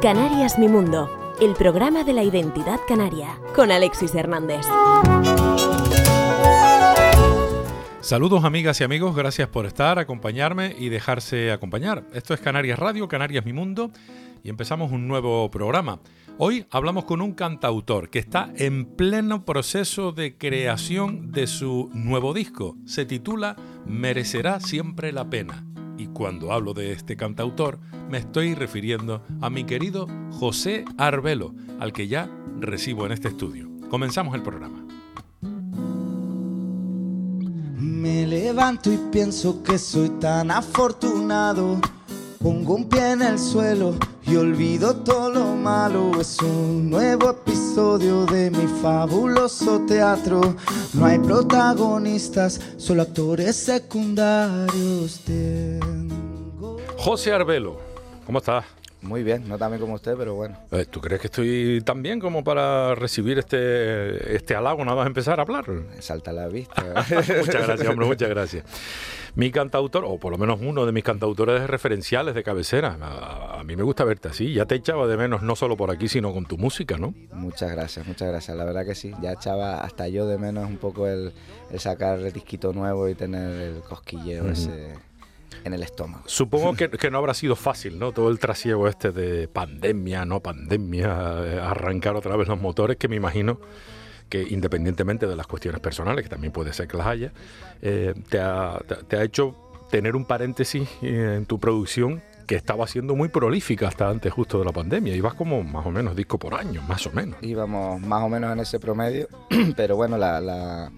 Canarias Mi Mundo, el programa de la identidad canaria, con Alexis Hernández. Saludos amigas y amigos, gracias por estar, acompañarme y dejarse acompañar. Esto es Canarias Radio, Canarias Mi Mundo y empezamos un nuevo programa. Hoy hablamos con un cantautor que está en pleno proceso de creación de su nuevo disco. Se titula Merecerá siempre la pena. Y cuando hablo de este cantautor, me estoy refiriendo a mi querido José Arbelo, al que ya recibo en este estudio. Comenzamos el programa. Me levanto y pienso que soy tan afortunado. Pongo un pie en el suelo y olvido todo lo malo. Es un nuevo episodio de mi fabuloso teatro. No hay protagonistas, solo actores secundarios. José Arbelo, ¿cómo estás? Muy bien, no tan bien como usted, pero bueno. Eh, ¿Tú crees que estoy tan bien como para recibir este, este halago nada más empezar a hablar? Salta la vista. muchas gracias, hombre, muchas gracias. Mi cantautor, o por lo menos uno de mis cantautores referenciales de cabecera. A, mí me gusta verte así. Ya te echaba de menos no solo por aquí, sino con tu música, ¿no? Muchas gracias, muchas gracias. La verdad que sí. Ya echaba hasta yo de menos un poco el, sacar el disquito nuevo y tener el cosquilleo ese en el estómago. Supongo que, que, no habrá sido fácil, ¿no? Todo el trasiego este de pandemia, no pandemia, eh, arrancar otra vez los motores, que me imagino que independientemente de las cuestiones personales, que también puede ser que las haya, eh, te, ha, te, ha, hecho tener un paréntesis eh, en tu producción que estaba siendo muy prolífica hasta antes justo de la pandemia. Ibas como más o menos disco por año, más o menos. Íbamos más o menos en ese promedio, pero bueno, la, la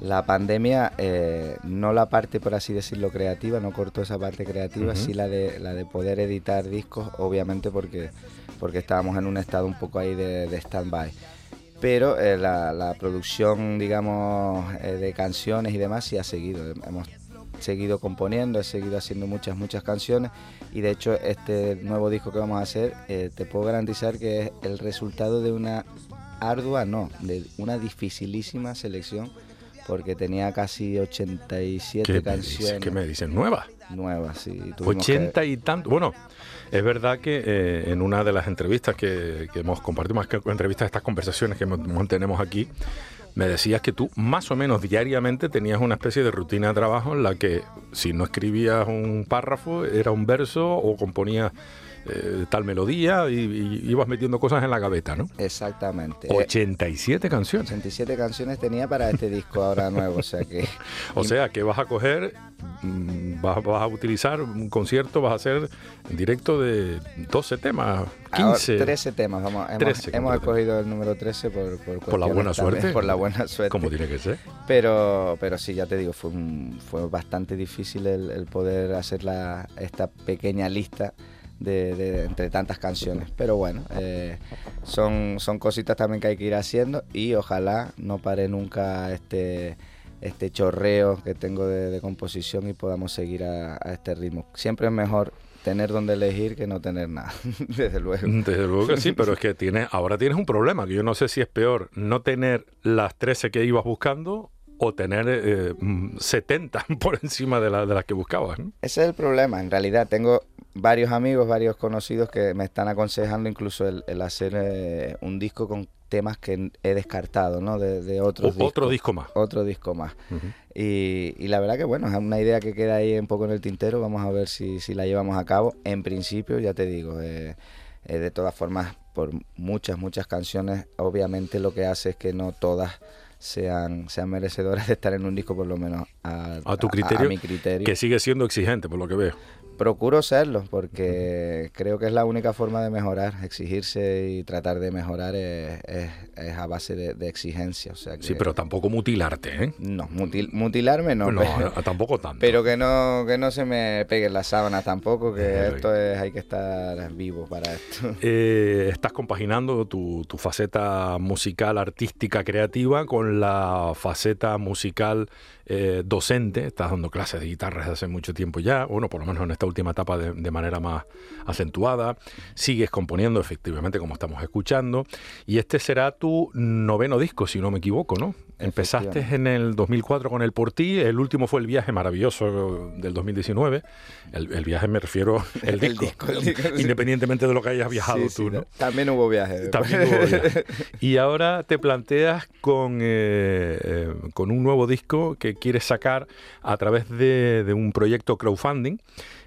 la pandemia, eh, no la parte, por así decirlo, creativa, no cortó esa parte creativa, sí la de, la de poder editar discos, obviamente porque, porque estábamos en un estado un poco ahí de, de stand-by. Pero eh, la, producción, digamos, eh, de canciones y demás sí ha seguido. Hemos seguido componiendo, he seguido haciendo muchas, muchas canciones y de hecho este nuevo disco que vamos a hacer te puedo garantizar que es el resultado de una ardua, no, de una dificilísima selección porque tenía casi 87 canciones. ¿Qué me dicen? ¿Nuevas? Nuevas, sí. 80 y tanto. Bueno, es verdad que eh, en una de las entrevistas que, hemos compartido, más que entrevistas, estas conversaciones que mantenemos aquí, me decías que tú más o menos diariamente tenías una especie de rutina de trabajo en la que si no escribías un párrafo era un verso o componías eh, tal melodía y, ibas metiendo cosas en la gaveta, ¿no? Exactamente. 87 canciones. 87 canciones tenía para este disco ahora nuevo, o sea que... o sea que vas a coger, mm, vas, a utilizar un concierto, vas a hacer en directo de 12 temas, 15... 13 temas, vamos, hemos, escogido el número 13 por... Por, la buena suerte. Por la buena suerte. Como tiene que ser. Pero, pero sí, ya te digo, fue, fue bastante difícil el, poder hacer la, esta pequeña lista de, entre tantas canciones. Pero bueno, eh, son, son cositas también que hay que ir haciendo y ojalá no pare nunca este, este chorreo que tengo de, composición y podamos seguir a, este ritmo. Siempre es mejor tener donde elegir que no tener nada, desde luego. Desde luego que sí, pero es que tiene, ahora tienes un problema, que yo no sé si es peor no tener las 13 que ibas buscando o tener eh, 70 mm, por encima de, de las que buscabas. Ese es el problema, en realidad tengo varios amigos, varios conocidos que me están aconsejando incluso el, hacer eh, un disco con temas que he descartado, ¿no? De, otros Otro disco más. Otro disco más. y, la verdad que, bueno, es una idea que queda ahí un poco en el tintero. Vamos a ver si, la llevamos a cabo. En principio, ya te digo, eh, eh, de todas formas, por muchas, muchas canciones, obviamente lo que hace es que no todas sean, sean merecedoras de estar en un disco, por lo menos a, a tu criterio, mi criterio. Que sigue siendo exigente, por lo que veo. Procuro serlo porque creo que es la única forma de mejorar. Exigirse y tratar de mejorar es, es, a base de, exigencia. O sea sí, pero tampoco mutilarte, ¿eh? No, mutilarme no. No, tampoco tanto. Pero que no, que no se me peguen las sábanas tampoco, que esto es, hay que estar vivo para esto. Eh, estás compaginando tu, tu faceta musical, artística, creativa con la faceta musical eh, docente. Estás dando clases de guitarra desde hace mucho tiempo ya, bueno, por lo menos en esta última etapa de, de manera más acentuada. Sigues componiendo, efectivamente, como estamos escuchando. Y este será tu noveno disco, si no me equivoco, ¿no? Empezaste en el 2004 con el Por Ti, el último fue el viaje maravilloso del 2019. El, viaje me refiero el disco, independientemente de lo que hayas viajado tú. ¿no? También hubo viaje. También hubo viaje. Y ahora te planteas con, eh, eh, con un nuevo disco que quieres sacar a través de, de un proyecto crowdfunding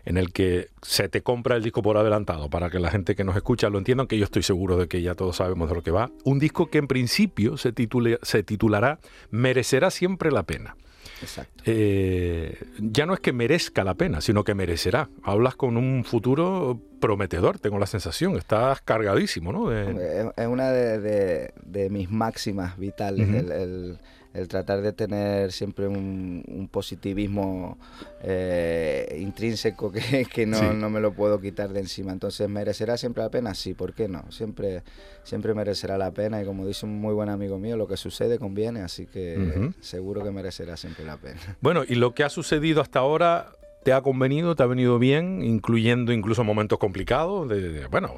en el que se te compra el disco por adelantado, para que la gente que nos escucha lo entienda, que yo estoy seguro de que ya todos sabemos de lo que va. Un disco que en principio se, se titulará Merecerá siempre la pena. Exacto. Eh, ya no es que merezca la pena, sino que merecerá. Hablas con un futuro prometedor, tengo la sensación. Estás cargadísimo, ¿no? Es una de, mis máximas vitales. el el tratar de tener siempre un, positivismo eh, intrínseco que, no, no, me lo puedo quitar de encima. Entonces, ¿merecerá siempre la pena? Sí, ¿por qué no? Siempre, siempre merecerá la pena y como dice un muy buen amigo mío, lo que sucede conviene, así que seguro que merecerá siempre la pena. Bueno, y lo que ha sucedido hasta ahora te ha convenido, te ha venido bien, incluyendo incluso momentos complicados, de, bueno,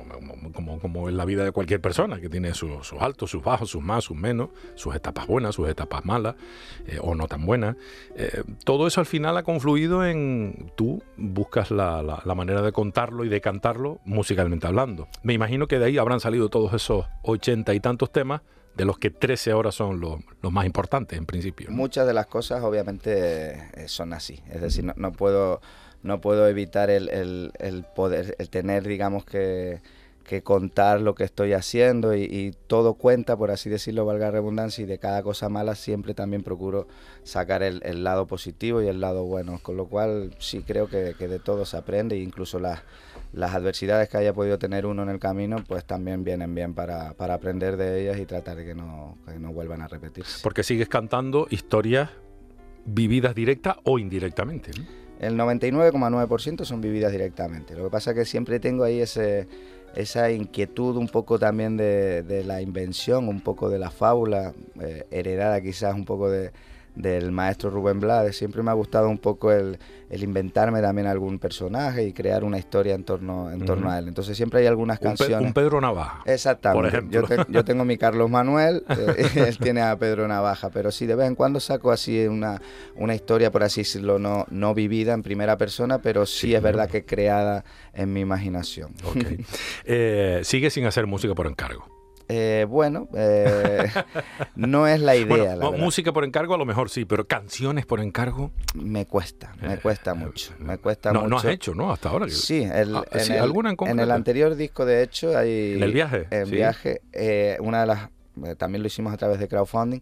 como, en la vida de cualquier persona, que tiene sus, altos, sus bajos, sus más, sus menos, sus etapas buenas, sus etapas malas, eh, o no tan buenas. Eh, todo eso al final ha confluido en tú buscas la, la, manera de contarlo y de cantarlo musicalmente hablando. Me imagino que de ahí habrán salido todos esos ochenta y tantos temas de los que 13 ahora son los, más importantes en principio. Muchas de las cosas obviamente eh, son así, es decir, no, puedo, no puedo evitar el, el, poder, el tener, digamos que, que contar lo que estoy haciendo y, todo cuenta, por así decirlo, valga la redundancia, y de cada cosa mala siempre también procuro sacar el, lado positivo y el lado bueno, con lo cual sí creo que, que de todo se aprende, incluso las las adversidades que haya podido tener uno en el camino, pues también vienen bien para, para aprender de ellas y tratar de que no, que no vuelvan a repetirse. Porque sigues cantando historias vividas directa o indirectamente. El 99,9% son vividas directamente. Lo que pasa es que siempre tengo ahí ese, esa inquietud un poco también de, de la invención, un poco de la fábula, eh, heredada quizás un poco de, del maestro Rubén Blades. Siempre me ha gustado un poco el, inventarme también algún personaje y crear una historia en torno, en torno a él. Entonces siempre hay algunas canciones. un Pedro Navaja. Exactamente. Yo, tengo mi Carlos Manuel, eh, él tiene a Pedro Navaja, pero sí de vez en cuando saco así una, una historia, por así decirlo, no, no vivida en primera persona, pero sí, es verdad que creada en mi imaginación. Eh, sigue sin hacer música por encargo. Eh, bueno, eh, no es la idea. música por encargo a lo mejor sí, pero canciones por encargo. Me cuesta, me eh, cuesta mucho. Me cuesta no, mucho. No has hecho, ¿no? Hasta ahora. Sí, el, ah, en, el, ¿alguna en, en, el anterior disco, de hecho, hay. ¿En el viaje? En viaje, una de las. también lo hicimos a través de crowdfunding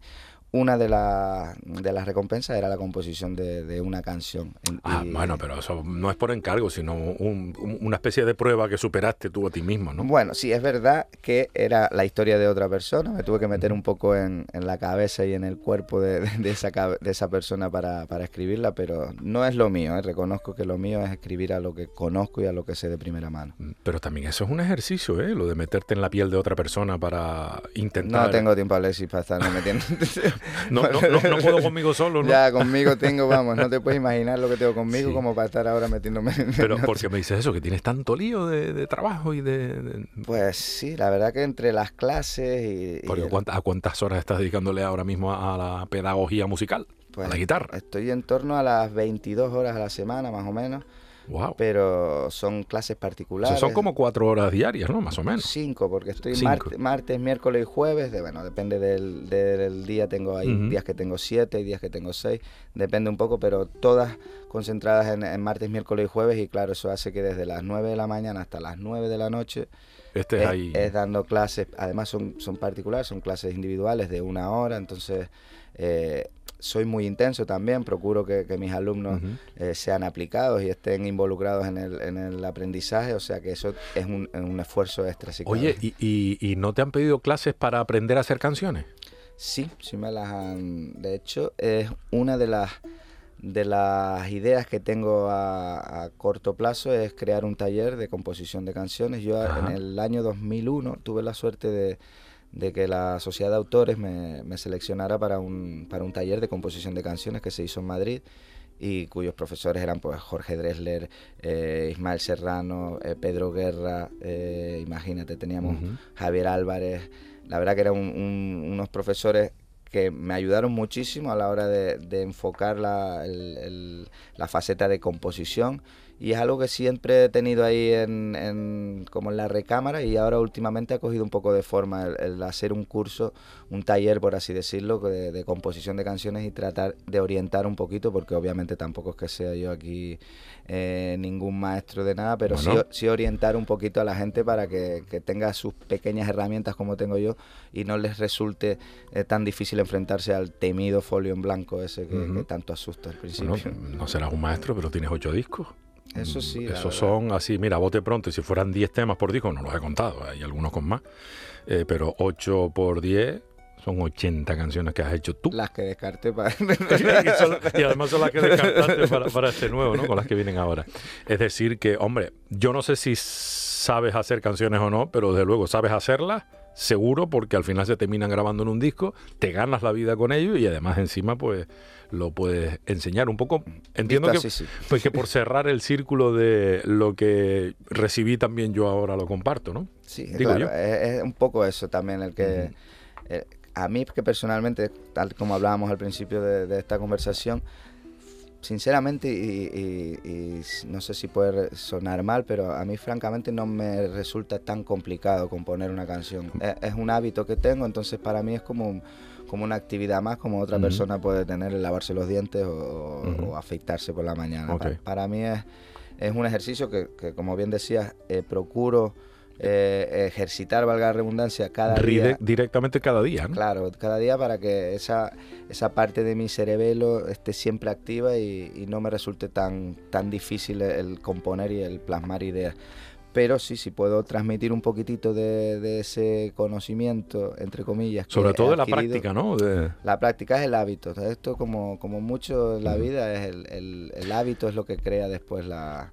una de, de las recompensas era la composición de, una canción. Ah, bueno, pero eso no es por encargo, sino una especie de prueba que superaste tú a ti mismo, ¿no? Bueno, sí, es verdad que era la historia de otra persona, me tuve que meter un poco en, la cabeza y en el cuerpo de, esa, de esa persona para, escribirla, pero no es lo mío, ¿eh? reconozco que lo mío es escribir a lo que conozco y a lo que sé de primera mano. Mm, pero también eso es un ejercicio, ¿eh? Lo de meterte en la piel de otra persona para intentar... No tengo tiempo, Alexis, para estar metiendo... No, no, no, puedo conmigo solo, ¿no? Ya, conmigo tengo, vamos, no te puedes imaginar lo que tengo conmigo como para estar ahora metiéndome en... Pero ¿por qué me dices eso? ¿Que tienes tanto lío de, trabajo y de, Pues sí, la verdad que entre las clases y... ¿A cuántas horas estás dedicándole ahora mismo a, la pedagogía musical? a la pues guitarra. Estoy en torno a las 22 horas a la semana, más o menos. Pero son clases particulares. son como cuatro horas diarias, ¿no? Más o menos. Cinco, porque estoy martes, miércoles y jueves. De, bueno, depende del, día. Tengo hay días que tengo siete, días que tengo seis. Depende un poco, pero todas concentradas en, martes, miércoles y jueves. Y claro, eso hace que desde las nueve de la mañana hasta las nueve de la noche este es, ahí. es dando clases. Además son, son particulares, son clases individuales de una hora. Entonces... Eh, soy muy intenso también, procuro que, mis alumnos eh, sean aplicados y estén involucrados en el, en el, aprendizaje, o sea que eso es un, un esfuerzo extra. Oye, ¿y, y, no te han pedido clases para aprender a hacer canciones? Sí, sí me las han... De hecho, es una de las de las ideas que tengo a, corto plazo es crear un taller de composición de canciones. Yo en el año 2001 tuve la suerte de, de que la sociedad de autores me, seleccionara para un, para un taller de composición de canciones que se hizo en Madrid y cuyos profesores eran pues Jorge Dresler, eh, Ismael Serrano, eh, Pedro Guerra, eh, imagínate, teníamos Javier Álvarez, la verdad que eran unos profesores que me ayudaron muchísimo a la hora de, enfocar la, la faceta de composición y es algo que siempre he tenido ahí en, como en la recámara y ahora últimamente ha cogido un poco de forma el, hacer un curso, un taller por así decirlo, de, composición de canciones y tratar de orientar un poquito porque obviamente tampoco es que sea yo aquí eh, ningún maestro de nada, pero sí, orientar un poquito a la gente para que, tenga sus pequeñas herramientas como tengo yo y no les resulte eh, tan difícil enfrentarse al temido folio en blanco ese que, tanto asusta al principio. no serás un maestro, pero tienes ocho discos. Eso sí. Esos son así, mira, bote pronto, y si fueran 10 temas por disco, no los he contado, hay algunos con más, eh, pero 8 por 10 son 80 canciones que has hecho tú. Las que descarté para... y, además son las que descartaste para, para, este nuevo, ¿no? Con las que vienen ahora. Es decir que, hombre, yo no sé si sabes hacer canciones o no, pero desde luego sabes hacerlas seguro porque al final se terminan grabando en un disco, te ganas la vida con ello y además encima pues lo puedes enseñar un poco. Entiendo que, Pues que por cerrar el círculo de lo que recibí también yo ahora lo comparto, ¿no? Sí, claro, Es, un poco eso también el que... Eh, a mí que personalmente, tal como hablábamos al principio de esta conversación, sinceramente, y, no sé si puede sonar mal, pero a mí francamente no me resulta tan complicado componer una canción. Es, un hábito que tengo, entonces para mí es como, como una actividad más, como otra persona puede tener el lavarse los dientes o, afeitarse por la mañana. Para, mí es, es un ejercicio que, como bien decías, eh, procuro eh, ejercitar, valga la redundancia, cada día. Directamente cada día, ¿no? Claro, cada día para que esa, esa parte de mi cerebelo esté siempre activa y, no me resulte tan, tan difícil el componer y el plasmar ideas. Pero sí, sí puedo transmitir un poquitito de, ese conocimiento, entre comillas. Sobre todo de la práctica, ¿no? La práctica es el hábito. Esto, como, como mucho en la vida, es el, el, hábito es lo que crea después la,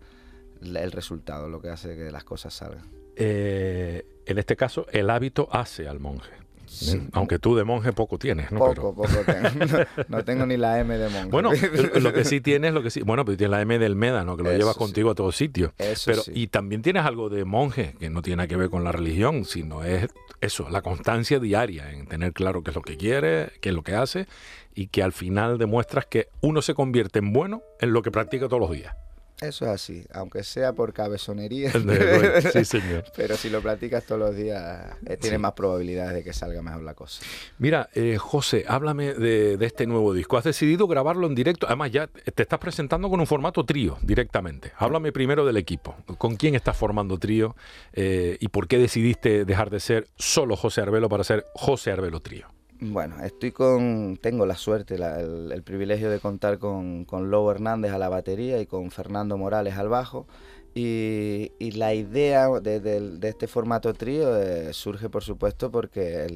el resultado, lo que hace que las cosas salgan. Eh, en este caso, el hábito hace al monje. ¿eh? Aunque tú de monje poco tienes, ¿no? Poco, poco tengo. No, tengo ni la M de monje. Bueno, lo que sí tienes, lo que sí, bueno, pues tienes la M del Médano, que lo llevas contigo a todos sitios. pero y también tienes algo de monje que no tiene que ver con la religión, sino es eso, la constancia diaria en tener claro qué es lo que quiere, qué es lo que hace y que al final demuestras que uno se convierte en bueno en lo que practica todos los días. Eso es así, aunque sea por cabezonería. sí, señor. Pero si lo practicas todos los días, eh, tienes más probabilidades de que salga mejor la cosa. Mira, eh, José, háblame de, este nuevo disco. Has decidido grabarlo en directo. Además, ya te estás presentando con un formato trío directamente. Háblame primero del equipo. ¿Con quién estás formando trío? Eh, ¿Y por qué decidiste dejar de ser solo José Arbelo para ser José Arbelo Trío? Bueno, estoy con, tengo la suerte, el, privilegio de contar con, con Lobo Hernández a la batería y con Fernando Morales al bajo. Y, la idea de, este formato trío eh, surge, por supuesto, porque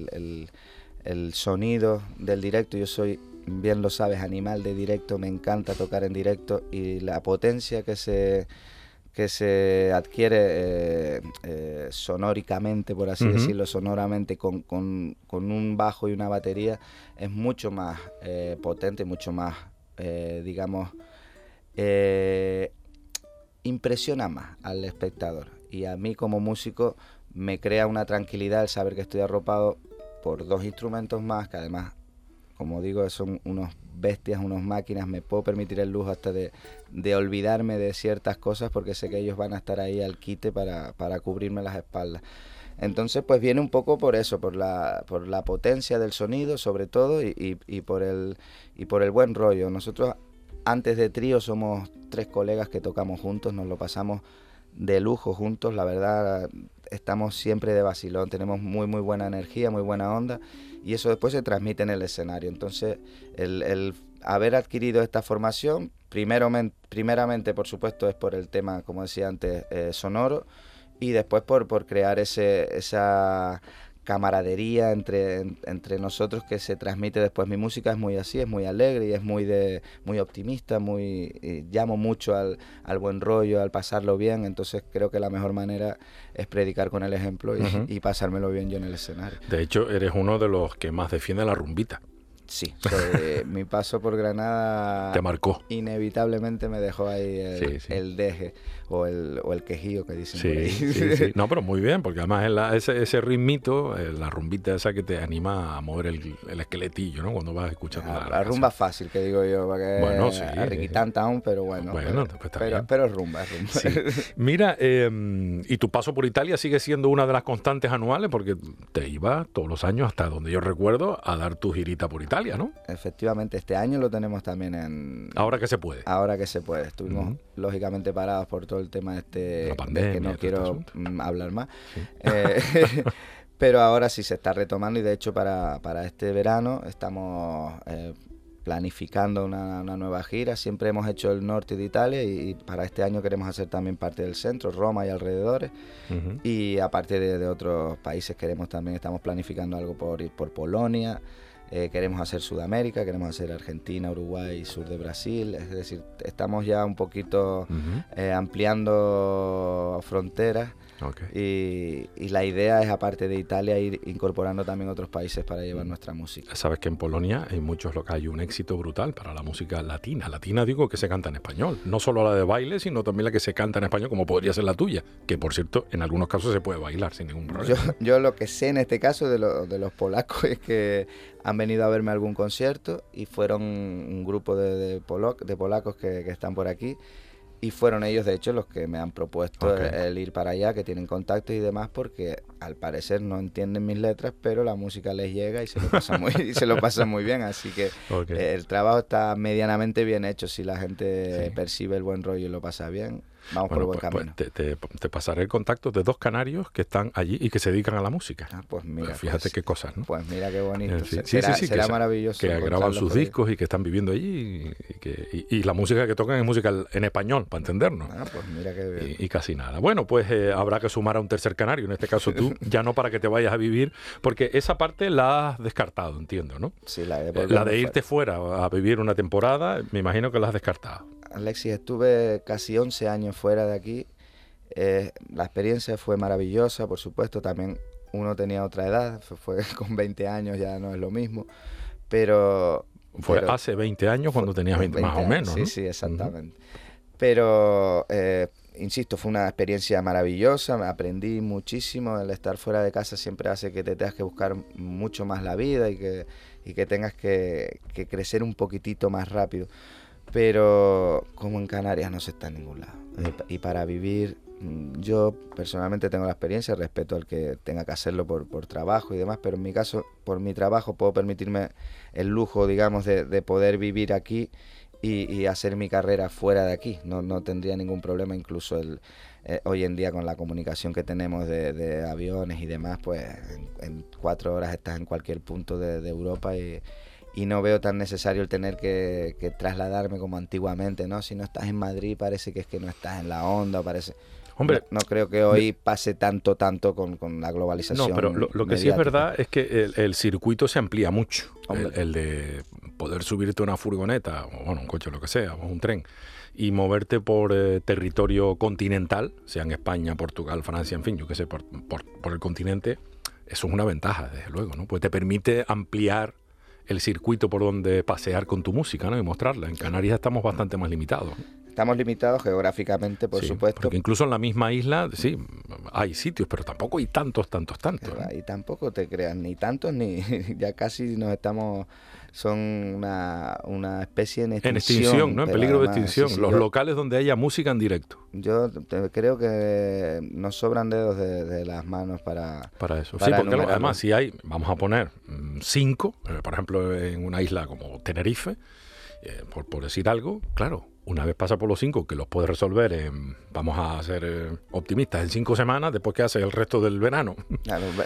el, sonido del directo, yo soy, bien lo sabes, animal de directo, me encanta tocar en directo y la potencia que se que se adquiere eh, eh, sonóricamente, por así decirlo, sonoramente, con, un bajo y una batería, es mucho más eh, potente, mucho más, digamos, impresiona más al espectador. Y a mí como músico me crea una tranquilidad el saber que estoy arropado por dos instrumentos más, que además, como digo, son unos bestias, unos máquinas, me puedo permitir el lujo hasta de, olvidarme de ciertas cosas porque sé que ellos van a estar ahí al quite para, cubrirme las espaldas. Entonces, pues viene un poco por eso, por la, por la potencia del sonido, sobre todo, y, por el, y por el buen rollo. Nosotros, antes de trío, somos tres colegas que tocamos juntos, nos lo pasamos de lujo juntos, la verdad, estamos siempre de vacilón, tenemos muy, muy buena energía, muy buena onda y eso después se transmite en el escenario. Entonces, el, haber adquirido esta formación, primero, primeramente, por supuesto, es por el tema, como decía antes, eh, sonoro, y después por, por crear ese, esa camaradería entre, entre nosotros que se transmite después. Mi música es muy así, es muy alegre y es muy, de, muy optimista, muy llamo mucho al, al, buen rollo, al pasarlo bien, entonces creo que la mejor manera es predicar con el ejemplo y, y pasármelo bien yo en el escenario. De hecho, eres uno de los que más defiende la rumbita. Sí, mi paso por Granada... Te marcó. Inevitablemente me dejó ahí el, deje o el, o el quejío que dicen sí, por ahí. Sí, sí. No, pero muy bien, porque además ese, ese ritmito, eh, la rumbita esa que te anima a mover el, esqueletillo, ¿no? Cuando vas escuchando la, la, rumba fácil, que digo yo, para bueno, sí, a pero bueno. Bueno, pero, pero, es rumba, es rumba. Mira, em, y tu paso por Italia sigue siendo una de las constantes anuales, porque te iba todos los años, hasta donde yo recuerdo, a dar tu girita por Italia, ¿no? Efectivamente, este año lo tenemos también en... Ahora que se puede. Ahora que se puede. Estuvimos, lógicamente, parados por todo el tema este, de que no quiero mm, hablar más. Eh, pero ahora sí se está retomando y de hecho para, para este verano estamos eh, planificando una, nueva gira. Siempre hemos hecho el norte de Italia y, para este año queremos hacer también parte del centro, Roma y alrededores. Y aparte de, otros países queremos también, estamos planificando algo por, por Polonia. Eh, queremos hacer Sudamérica, queremos hacer Argentina, Uruguay, sur de Brasil, es decir, estamos ya un poquito eh, ampliando fronteras y, la idea es, aparte de Italia, ir incorporando también otros países para llevar mm. nuestra música. Sabes que en Polonia hay muchos locales, hay un éxito brutal para la música latina. Latina digo que se canta en español, no solo la de baile, sino también la que se canta en español, como podría ser la tuya, que por cierto, en algunos casos se puede bailar sin ningún problema. Yo, lo que sé en este caso de, los polacos es que han venido a verme algún concierto y fueron un grupo de, polacos que están por aquí y fueron ellos, de hecho, los que me han propuesto el, ir para allá, que tienen contactos y demás, porque al parecer no entienden mis letras, pero la música les llega y se lo pasan muy, y se lo pasan muy bien. Así que eh, el trabajo está medianamente bien hecho. Si la gente percibe el buen rollo y lo pasa bien, Vamos por buen pues, pues, camino. te, pasaré el contacto de dos canarios que están allí y que se dedican a la la Ah, pues mira. fíjate pues qué cosas, ¿no? Pues mira qué bonito. Sí, será, sí, será maravilloso. Que graban sus discos y que están viviendo allí y, que, y, la música que tocan es música en español, para entendernos. Ah, pues mira qué bien. Y, casi nada. Bueno, pues eh, habrá que sumar a un tercer canario, en este caso tú, ya no para que te vayas a vivir, porque esa parte la has descartado, entiendo, ¿no? Sí, la eh, la de irte fuera a vivir una temporada, me imagino que la has descartado. Alexis, estuve casi 11 años fuera de aquí eh, la experiencia fue maravillosa, por supuesto, también uno tenía otra edad, fue, con 20 años ya no es lo mismo, pero... Fue hace 20 años cuando tenías 20, más o menos. Sí, sí, exactamente. Pero, eh, insisto, fue una experiencia maravillosa, me aprendí muchísimo, el estar fuera de casa siempre hace que te tengas que buscar mucho más la vida y que, y que tengas que, que crecer un poquitito más rápido. Pero como en Canarias no se está en ningún lado. Y para vivir Mm, yo personalmente tengo la experiencia, respeto al que tenga que hacerlo por, trabajo y demás, pero en mi caso, por mi trabajo, puedo permitirme el lujo, digamos, de, de poder vivir aquí y, hacer mi carrera fuera de aquí. No, no tendría ningún problema, incluso el, eh, hoy en día con la comunicación que tenemos de, de aviones y demás, pues en, cuatro horas estás en cualquier punto de, de Europa y, y no veo tan necesario el tener que, que, trasladarme como antiguamente, ¿no? Si no estás en Madrid parece que es que no estás en la onda, parece... Hombre, no, creo que hoy pase tanto, tanto con, la globalización. No, pero lo, que sí es verdad es que el, circuito se amplía mucho. El, de poder subirte a una furgoneta, o bueno, un coche, lo que sea, o un tren, y moverte por eh, territorio continental, sea en España, Portugal, Francia, en fin, yo qué sé, por, por, el continente, eso es una ventaja, desde luego, ¿no? Pues te permite ampliar el circuito por donde pasear con tu música, ¿no? Y mostrarla. En Canarias estamos bastante más limitados. Estamos limitados geográficamente, por supuesto. Porque incluso en la misma isla, sí, hay sitios, pero tampoco hay tantos, tantos, tantos. Y tampoco te creas, ni tantos, ni ya casi nos estamos son una, una especie en extinción. En extinción, ¿no? En peligro de extinción. Los locales donde haya música en directo. Yo creo que nos sobran dedos de, las manos para... Para eso. sí, porque además si hay, vamos a poner mm, cinco, eh, por ejemplo, en una isla como Tenerife, eh, por, por decir algo, claro, una vez pasa por los cinco, que los puedes resolver, en, vamos a ser eh, optimistas, en cinco semanas, después que hace el resto del verano.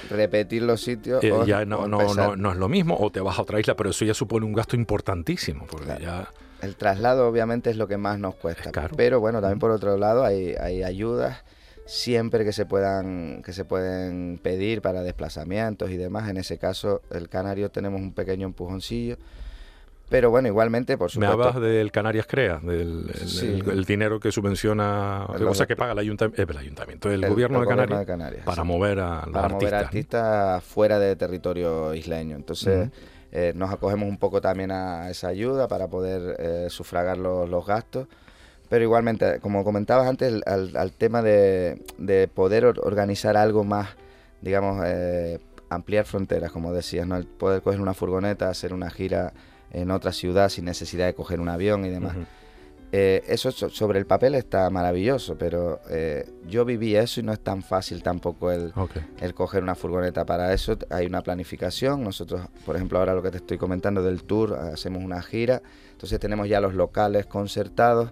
repetir los sitios. Eh, ya no, no, no, es lo mismo, o te vas a otra isla, pero eso ya supone un gasto importantísimo. Porque ya... El traslado, obviamente, es lo que más nos cuesta. Pero bueno, también por otro lado, hay, hay ayudas siempre que se puedan que se pueden pedir para desplazamientos y demás. En ese caso, el Canario tenemos un pequeño empujoncillo pero bueno, igualmente, por supuesto. Me hablas del Canarias Crea, del el, dinero que subvenciona, o sea, que paga el, ayuntamiento, el, ayuntamiento, el, gobierno, de, Canarias, para mover a los para mover artistas fuera de territorio isleño. Entonces, eh, nos acogemos un poco también a esa ayuda para poder eh, sufragar los, los, gastos. Pero igualmente, como comentabas antes, al, al tema de, de, poder organizar algo más, digamos, eh, ampliar fronteras, como decías, ¿no? el poder coger una furgoneta, hacer una gira en otra ciudad sin necesidad de coger un avión y demás. Uh -huh. Eh, eso sobre el papel está maravilloso, pero eh, yo viví eso y no es tan fácil tampoco el, okay. el, coger una furgoneta para eso. Hay una planificación. Nosotros, por ejemplo, ahora lo que te estoy comentando del tour, hacemos una gira. Entonces tenemos ya los locales concertados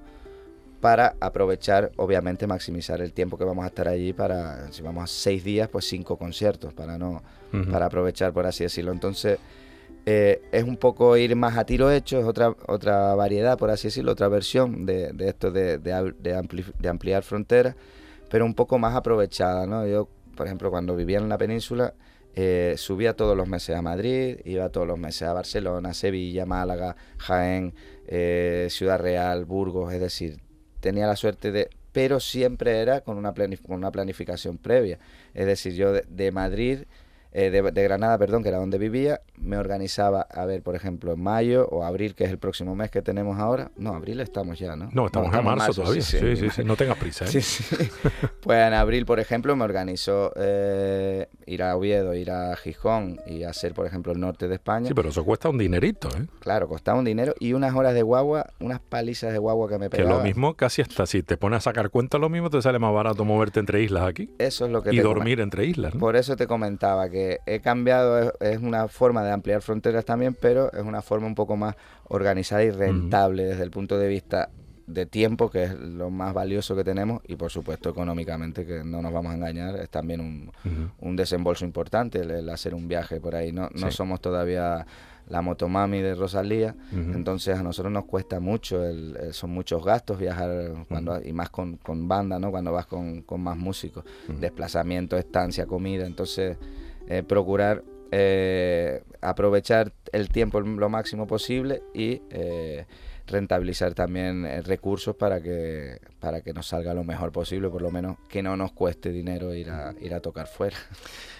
para aprovechar, obviamente, maximizar el tiempo que vamos a estar allí para, si vamos a seis días, pues cinco conciertos, para no, uh -huh. para aprovechar, por así decirlo. Entonces, eh, es un poco ir más a tiro hecho, es otra, otra variedad, por así decirlo, otra versión de, esto de, de, de, ampli, de, ampliar fronteras, pero un poco más aprovechada, ¿no? Yo, por ejemplo, cuando vivía en la península, eh, subía todos los meses a Madrid, iba todos los meses a Barcelona, Sevilla, Málaga, Jaén, eh, Ciudad Real, Burgos, es decir, tenía la suerte de... Pero siempre era con una, con una planificación previa. Es decir, yo de, Madrid eh, de, Granada, perdón, que era donde vivía, me organizaba a ver, por ejemplo, en mayo o abril, que es el próximo mes que tenemos ahora. No, abril estamos ya, ¿no? No, estamos, no, estamos en marzo, marzo todavía. Sí sí, sí, sí, No tengas prisa. ¿eh? Sí, sí. pues en abril, por ejemplo, me organizó eh, ir a Oviedo, ir a Gijón y hacer, por ejemplo, el norte de España. Sí, pero eso cuesta un dinerito, ¿eh? Claro, costaba un dinero y unas horas de guagua, unas palizas de guagua que me pegaba. Que lo mismo, casi hasta si te pones a sacar cuenta, lo mismo te sale más barato moverte entre islas aquí. Eso es lo que Y dormir entre islas. ¿no? Por eso te comentaba que he cambiado es, es, una forma de ampliar fronteras también, pero es una forma un poco más organizada y rentable uh -huh. desde el punto de vista de tiempo, que es lo más valioso que tenemos, y por supuesto económicamente, que no nos vamos a engañar, es también un, uh -huh. un desembolso importante el, el, hacer un viaje por ahí. No, no sí. somos todavía la motomami de Rosalía, uh -huh. entonces a nosotros nos cuesta mucho, el, el, son muchos gastos viajar cuando, uh -huh. y más con, con, banda, ¿no? cuando vas con, con más músicos, desplazamiento, estancia, comida, entonces eh, procurar eh, aprovechar el tiempo lo máximo posible y eh, rentabilizar también eh, recursos para que para que nos salga lo mejor posible, por lo menos que no nos cueste dinero ir a, ir a tocar fuera.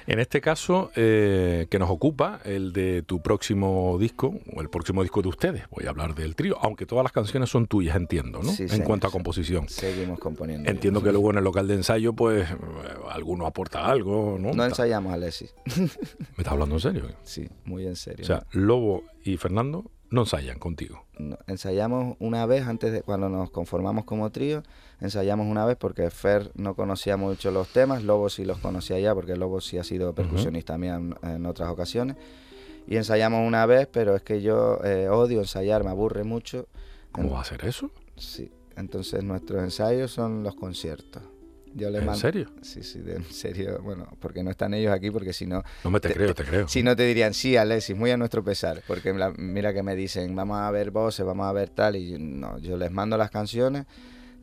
En este caso eh, que nos ocupa, el de tu próximo disco, o el próximo disco de ustedes, voy a hablar del trío, aunque todas las canciones son tuyas, entiendo, ¿no? Sí, en cuanto a composición. Seguimos componiendo. Entiendo que luego en el local de ensayo, pues, alguno aporta algo, ¿no? No ensayamos, Alexis. ¿Me estás hablando en serio? Sí, muy en serio. O sea, Lobo y Fernando no ensayan contigo. No, ensayamos una vez antes de cuando nos conformamos como trío, ensayamos una vez porque Fer no conocía mucho los temas, Lobo sí los conocía ya porque Lobo sí ha sido percusionista uh -huh. mía en, en, otras ocasiones. Y ensayamos una vez, pero es que yo eh, odio ensayar, me aburre mucho. ¿Cómo en... va a ser eso? Sí, entonces nuestros ensayos son los conciertos. Yo ¿En serio? Sí, sí, de, en serio. Bueno, porque no están ellos aquí, porque si no... No me te, te creo, te, creo. Si no te dirían, sí, Alexis, muy a nuestro pesar. Porque la, mira que me dicen, vamos a ver voces, vamos a ver tal, y no, yo les mando las canciones,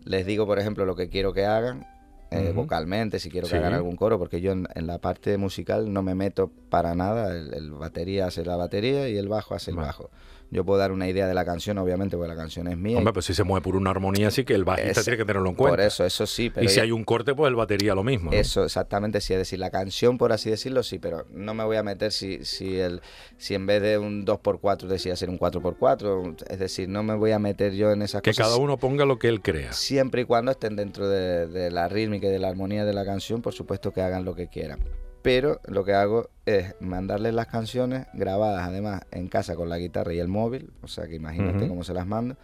les digo, por ejemplo, lo que quiero que hagan, eh, uh -huh. vocalmente, si quiero que sí. hagan algún coro, porque yo en, en, la parte musical no me meto para nada, el, el, batería hace la batería y el bajo hace el bajo yo puedo dar una idea de la canción, obviamente, porque la canción es mía. Hombre, pues si se mueve por una armonía, sí que el bajista es, tiene que tenerlo en cuenta. Por eso, eso sí. Pero y si hay un corte, pues el batería lo mismo. ¿no? Eso, exactamente, sí. Es decir, la canción, por así decirlo, sí, pero no me voy a meter si, si, el, si en vez de un 2x4 decía hacer un 4x4. Es decir, no me voy a meter yo en esas que cosas. Que cada uno ponga lo que él crea. Siempre y cuando estén dentro de, de la rítmica y de la armonía de la canción, por supuesto que hagan lo que quieran pero lo que hago es mandarles las canciones grabadas además en casa con la guitarra y el móvil, o sea que imagínate uh -huh. cómo se las mando.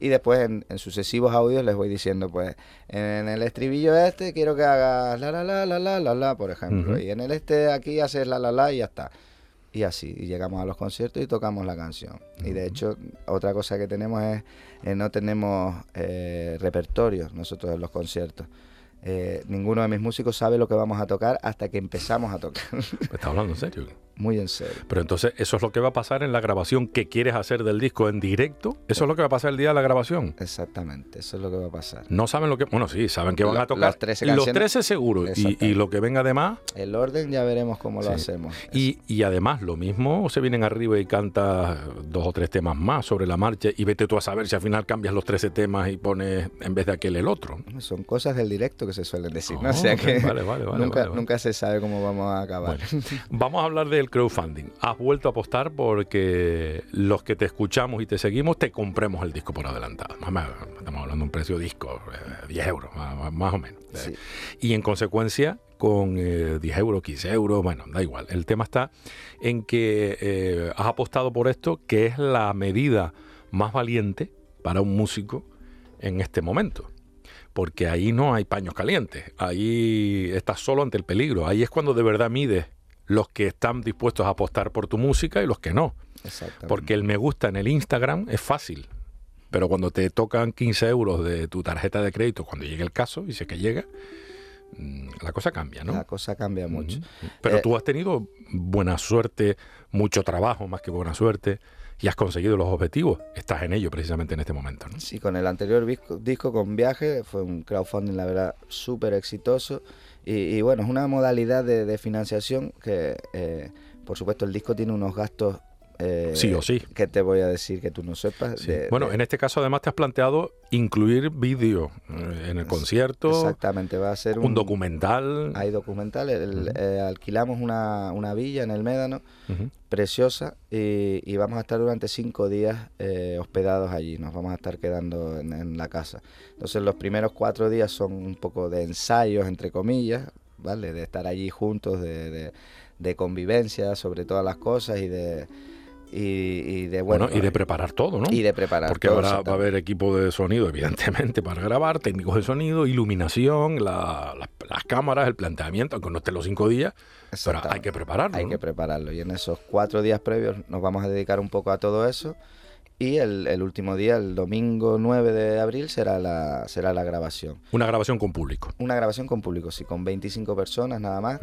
Y después en, en, sucesivos audios les voy diciendo, pues, en el estribillo este quiero que hagas la la la la la la la, por ejemplo. Uh -huh. Y en el este aquí haces la la la y ya está. Y así, y llegamos a los conciertos y tocamos la canción. Uh -huh. Y de hecho, otra cosa que tenemos es, eh, no tenemos eh, repertorios nosotros en los conciertos. Eh, ninguno de mis músicos sabe lo que vamos a tocar hasta que empezamos a tocar. ¿Me estás hablando en serio? Muy en serio. Pero entonces, ¿eso es lo que va a pasar en la grabación que quieres hacer del disco en directo? ¿Eso es lo que va a pasar el día de la grabación? Exactamente, eso es lo que va a pasar. No saben lo que... Bueno, sí, saben que van a tocar. Los 13 canciones. Los 13 seguro. Y, y, lo que venga además... El orden ya veremos cómo sí. lo hacemos. Y, y, además, lo mismo, se vienen arriba y cantas dos o tres temas más sobre la marcha y vete tú a saber si al final cambias los 13 temas y pones en vez de aquel el otro. Son cosas del directo que se suelen decir, oh, ¿no? O sea que vale, vale, vale, nunca, nunca, se sabe cómo vamos a acabar. Bueno, vamos a hablar del el crowdfunding. Has vuelto a apostar porque los que te escuchamos y te seguimos te compremos el disco por adelantado. Estamos hablando de un precio de disco, 10 eh, euros, más, o menos. Y en consecuencia, con 10 euros, 15 euros, bueno, da igual. El tema está en que has apostado por esto, que es la medida más valiente para un músico en este momento. Porque ahí no hay paños calientes, ahí estás solo ante el peligro, ahí es cuando de verdad mides los que están dispuestos a apostar por tu música y los que no. Porque el me gusta en el Instagram es fácil, pero cuando te tocan 15 euros de tu tarjeta de crédito, cuando llegue el caso, y sé que llega, mm, la cosa cambia, ¿no? La cosa cambia mucho. Pero eh, tú has tenido buena suerte, mucho trabajo más que buena suerte y has conseguido los objetivos. Estás en ello precisamente en este momento. ¿no? Sí, con el anterior disco, con Viaje, fue un crowdfunding, la verdad, súper exitoso. Y, bueno, es una modalidad de, financiación que, eh, por supuesto, el disco tiene unos gastos eh, sí o sí. ¿Qué te voy a decir que tú no sepas? bueno, en este caso además te has planteado incluir vídeo eh, en el concierto. Exactamente, va a ser un, documental. Hay documental. Eh, alquilamos una, villa en el Médano, preciosa, y, vamos a estar durante cinco días hospedados allí. Nos vamos a estar quedando en, la casa. Entonces los primeros cuatro días son un poco de ensayos, entre comillas, ¿vale? De estar allí juntos, de, de convivencia sobre todas las cosas y de y, de bueno, y de preparar todo, ¿no? Y de preparar Porque ahora va a haber equipo de sonido, evidentemente, para grabar, técnicos de sonido, iluminación, las cámaras, el planteamiento, aunque no esté los cinco días, pero hay que prepararlo. Hay que prepararlo. Y en esos cuatro días previos nos vamos a dedicar un poco a todo eso y el, último día, el domingo 9 de abril, será la, será la grabación. Una grabación con público. Una grabación con público, sí, con 25 personas nada más,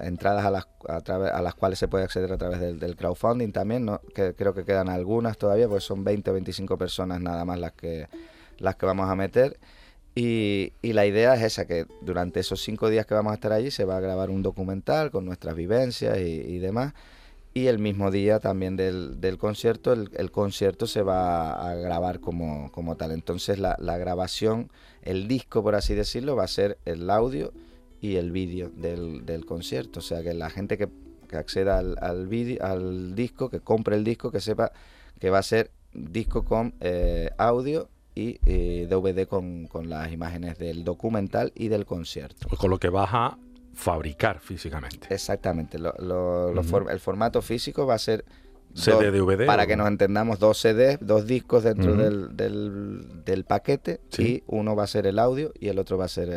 entradas a las, a, las cuales se puede acceder a través del, crowdfunding también, ¿no? que creo que quedan algunas todavía, pues son 20 o 25 personas nada más las que, las que vamos a meter. Y, la idea es esa, que durante esos cinco días que vamos a estar allí se va a grabar un documental con nuestras vivencias y demás y el mismo día también del, concierto, el, concierto se va a grabar como, como tal. Entonces la, grabación, el disco, por así decirlo, va a ser el audio y el vídeo del, del, concierto. O sea, que la gente que, acceda al, al, al disco, que compre el disco, que sepa que va a ser disco con eh, audio y eh, DVD con, con, las imágenes del documental y del concierto. Pues con lo que baja fabricar físicamente. Exactamente. el formato físico va a ser CD, DVD. Para que nos entendamos, dos CDs, dos discos dentro del, del, paquete y uno va a ser el audio y el otro va a ser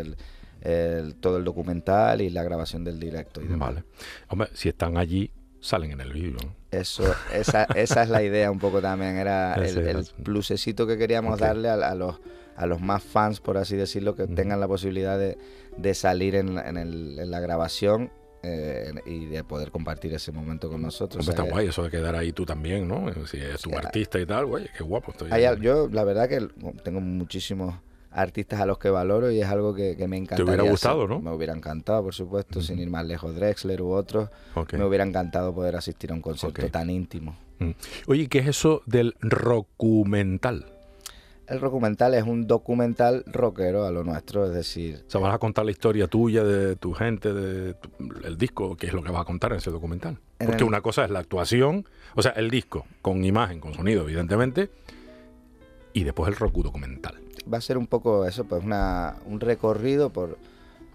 el, todo el documental y la grabación del directo. Y vale. Hombre, si están allí, salen en el vídeo. Eso, esa, esa es la idea un poco también. Era el, plusecito que queríamos darle a los a los más fans, por así decirlo, que tengan la posibilidad de, de salir en, en, el, en, la grabación eh, y de poder compartir ese momento con nosotros. está guay eso de quedar ahí tú también, ¿no? Si es tu artista y tal, güey, qué guapo estoy. yo, la verdad que tengo muchísimos artistas a los que valoro y es algo que, me encanta. Te hubiera gustado, ¿no? Me hubiera encantado, por supuesto, sin ir más lejos, Drexler u otros. Me hubiera encantado poder asistir a un concierto tan íntimo. Oye, ¿qué es eso del documental? El documental es un documental rockero a lo nuestro, es decir... O sea, vas a contar la historia tuya, de tu gente, de el disco, ¿qué es lo que vas a contar en ese documental? Porque una cosa es la actuación, o sea, el disco, con imagen, con sonido, evidentemente, y después el rock documental. Va a ser un poco eso, pues una, un recorrido por,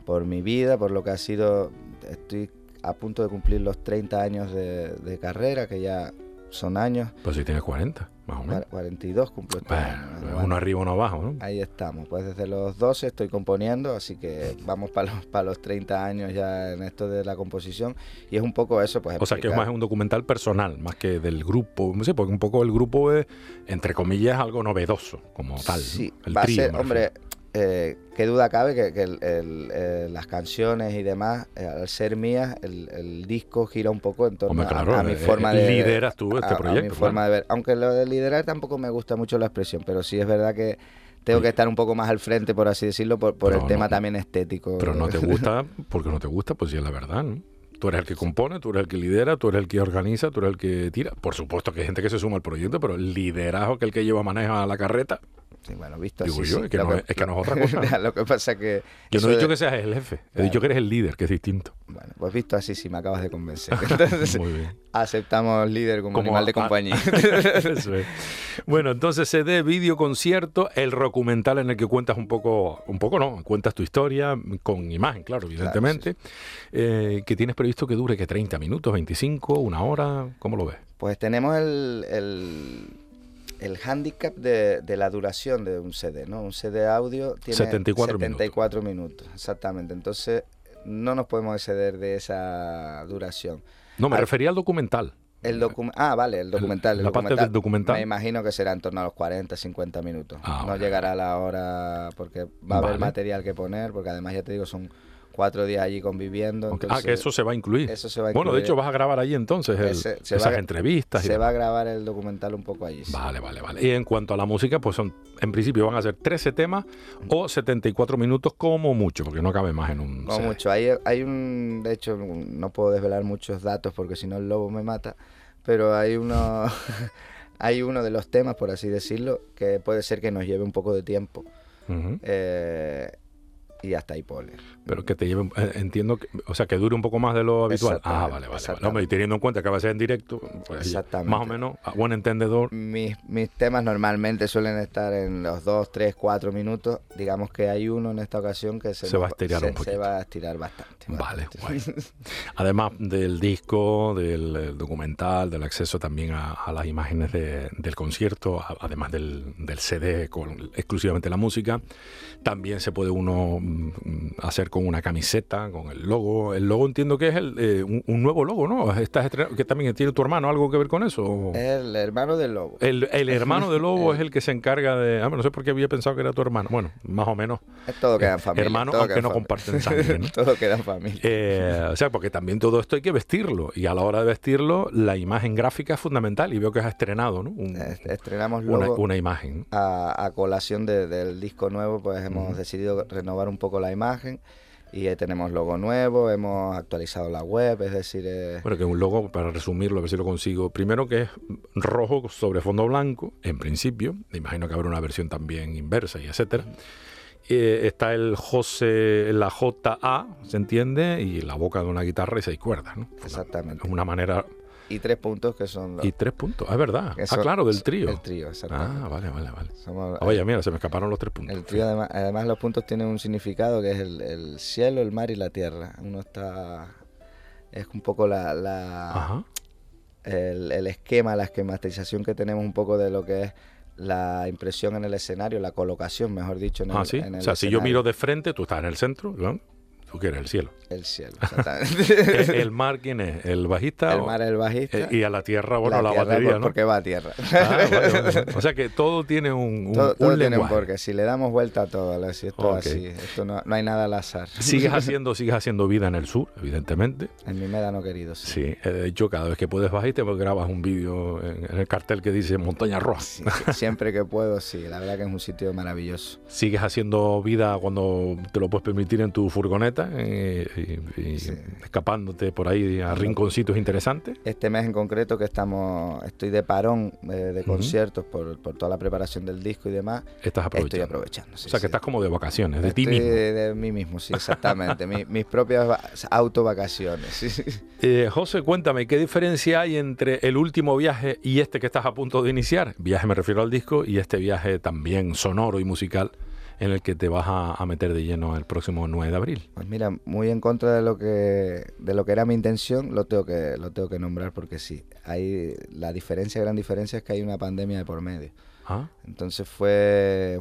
por mi vida, por lo que ha sido... Estoy a punto de cumplir los 30 años de, de carrera, que ya son años. Pues si tienes 40, más o menos. 42 cumplo este Uno arriba, uno abajo, ¿no? Ahí estamos. Pues desde los 12 estoy componiendo, así que vamos para los, para los 30 años ya en esto de la composición. Y es un poco eso, pues. O sea, que es más un documental personal, más que del grupo. No sé, porque un poco el grupo es, entre comillas, algo novedoso, como tal. Sí, va a ser, hombre, eh, qué duda cabe que, eh, las canciones y demás, eh, al ser mías, el, disco gira un poco en torno a, mi forma de lideras tú este proyecto. mi forma de ver. Aunque lo de liderar tampoco me gusta mucho la expresión, pero sí es verdad que tengo que estar un poco más al frente, por así decirlo, por, el tema también estético. Pero no te gusta, porque no te gusta, pues sí es la verdad, ¿no? Tú eres el que compone, tú eres el que lidera, tú eres el que organiza, tú eres el que tira. Por supuesto que hay gente que se suma al proyecto, pero el liderazgo que el que lleva maneja la carreta Sí, bueno, visto Digo así. yo, sí. es que no es que no es otra cosa. lo que pasa es que. Yo no he dicho de- que seas el jefe, he Claro. dicho que eres el líder, que es distinto. Bueno, pues visto así, sí, me acabas de convencer. Entonces, Muy bien. aceptamos líder como, Como animal de compañía. Eso es. Bueno, entonces CD, vídeo, concierto, el documental en el que cuentas un poco, un poco no, cuentas tu historia con imagen, claro, evidentemente, eh, que tienes previsto que dure que 30 minutos, 25, una hora, ¿cómo lo ves? Pues tenemos el, el, el hándicap de, de la duración de un CD, ¿no? Un CD audio tiene 74 74 minutos. exactamente. Entonces, no nos podemos exceder de esa duración. No, me Al- refería al documental. El docu- ah, vale, el documental. el la parte del documental. Me imagino que será en torno a los 40, 50 minutos. Ah, no vale, llegará la hora porque va a haber material que poner, porque además ya te digo, son cuatro días allí conviviendo. Ah, que eso se va a incluir. eso se va a Bueno, de incluir. hecho vas a grabar allí entonces el- Ese- se esas va entrevistas. se va a grabar el documental un poco allí. sí. Vale, vale, vale. Y en cuanto a la música, pues son, en principio van a ser 13 temas o 74 minutos como mucho, porque no cabe más en un CD. mucho. Hay, hay un. De hecho, no puedo desvelar muchos datos porque si no el lobo me mata. Pero hay uno. hay uno de los temas, por así decirlo, que puede ser que nos lleve un poco de tiempo. Eh, y hasta ahí. Pero que te lleven, eh, entiendo, que, o sea, que dure un poco más de lo habitual. Ah, vale, vale. vale. Hombre, y teniendo en cuenta que va a ser en directo, pues, Exactamente. más o menos, a buen entendedor. Mis, mis temas normalmente suelen estar en los 2, 3, 4 minutos. Digamos que hay uno en esta ocasión que se, Se va a estirar se- un poquito. Se va a estirar bastante. Vale, guay. Además del disco, del documental, del acceso también a, a las imágenes de- del concierto, además del, del CD con exclusivamente la música, también se puede uno hacer con una camiseta, con el logo. El logo entiendo que es el, eh, un, un nuevo logo, ¿no? Estás que también tiene tu hermano algo que ver con eso. El hermano del lobo. El, el hermano de Lobo es el que se encarga de... Ah, no sé por qué había pensado que era tu hermano. Bueno, más o menos. Es todo queda en familia. hermano, todo aunque queda no familia. comparten sangre, ¿no? todo queda en familia. Eh, o sea, porque también todo esto hay que vestirlo. Y a la hora de vestirlo, la imagen gráfica es fundamental. Y veo que has estrenado, ¿no? Un- Est- Estrenamos una, logo una imagen. a, a colación de- del disco nuevo, pues hemos decidido renovar un poco la imagen y eh, tenemos logo nuevo, hemos actualizado la web, es decir, eh, Bueno, que es un logo, para resumirlo, a ver si lo consigo. Primero que es rojo sobre fondo blanco, en principio. Me imagino que habrá una versión también inversa y etcétera. Eh, está el José, la JA, ¿se entiende? Y la boca de una guitarra y seis cuerdas, ¿no? exactamente. Es una manera... Y tres puntos que son los... Y tres puntos, Ah, es verdad. Ah, son- claro, del trío. El trío, exactamente. Ah, vale, vale, vale. Somos- Ah, vaya, mira, se me escaparon los tres puntos. el trío además, además los puntos tienen un significado que es el, el cielo, el mar y la tierra. Uno está... Es un poco la, la- Ajá. el, el esquema, la esquematización que tenemos un poco de lo que es la impresión en el escenario, la colocación, mejor dicho, en el, Ah, sí. en el O sea, si yo miro de frente, tú estás en el centro, ¿no? Tú quieres el cielo. El cielo, exactamente. ¿El, mar quién es? ¿El bajista? el mar es el bajista. eh, y a la tierra, bueno, la, tierra, batería, por- ¿no? Porque va a tierra. Ah, vale, vale, vale. O sea que todo tiene un, un, todo tiene un porqué. Si le damos vuelta a todo, ¿no? si esto Ok. es así, esto no, no hay nada al azar. Sigues haciendo, sigues haciendo vida en el sur, evidentemente. En mi médano querido, sí. Sí, eh, de hecho, cada vez que puedes bajar y te grabas un vídeo en, en el cartel que dice Montaña Roja. Sí, Siempre que puedo, sí. La verdad que es un sitio maravilloso. Sigues haciendo vida cuando te lo puedes permitir en tu furgoneta eh, Sí. escapándote por ahí a rinconcitos interesantes. Este mes en concreto que estamos, estoy de parón eh, de conciertos por, por toda la preparación del disco y demás. Estás aprovechando. Estoy aprovechando. sí, o sea que sí. estás como de vacaciones, de ti mismo. De, de mí mismo, sí, exactamente. Mi- mis propias va- autovacaciones. Eh, José, cuéntame, ¿qué diferencia hay entre el último viaje y este que estás a punto de iniciar? Viaje me refiero al disco y este viaje también sonoro y musical en el que te vas a, a meter de lleno el próximo 9 de abril. Pues mira, muy en contra de lo que de lo que era mi intención, lo tengo que lo tengo que nombrar porque sí. Hay la diferencia, gran diferencia es que hay una pandemia de por medio. Ah, Entonces fue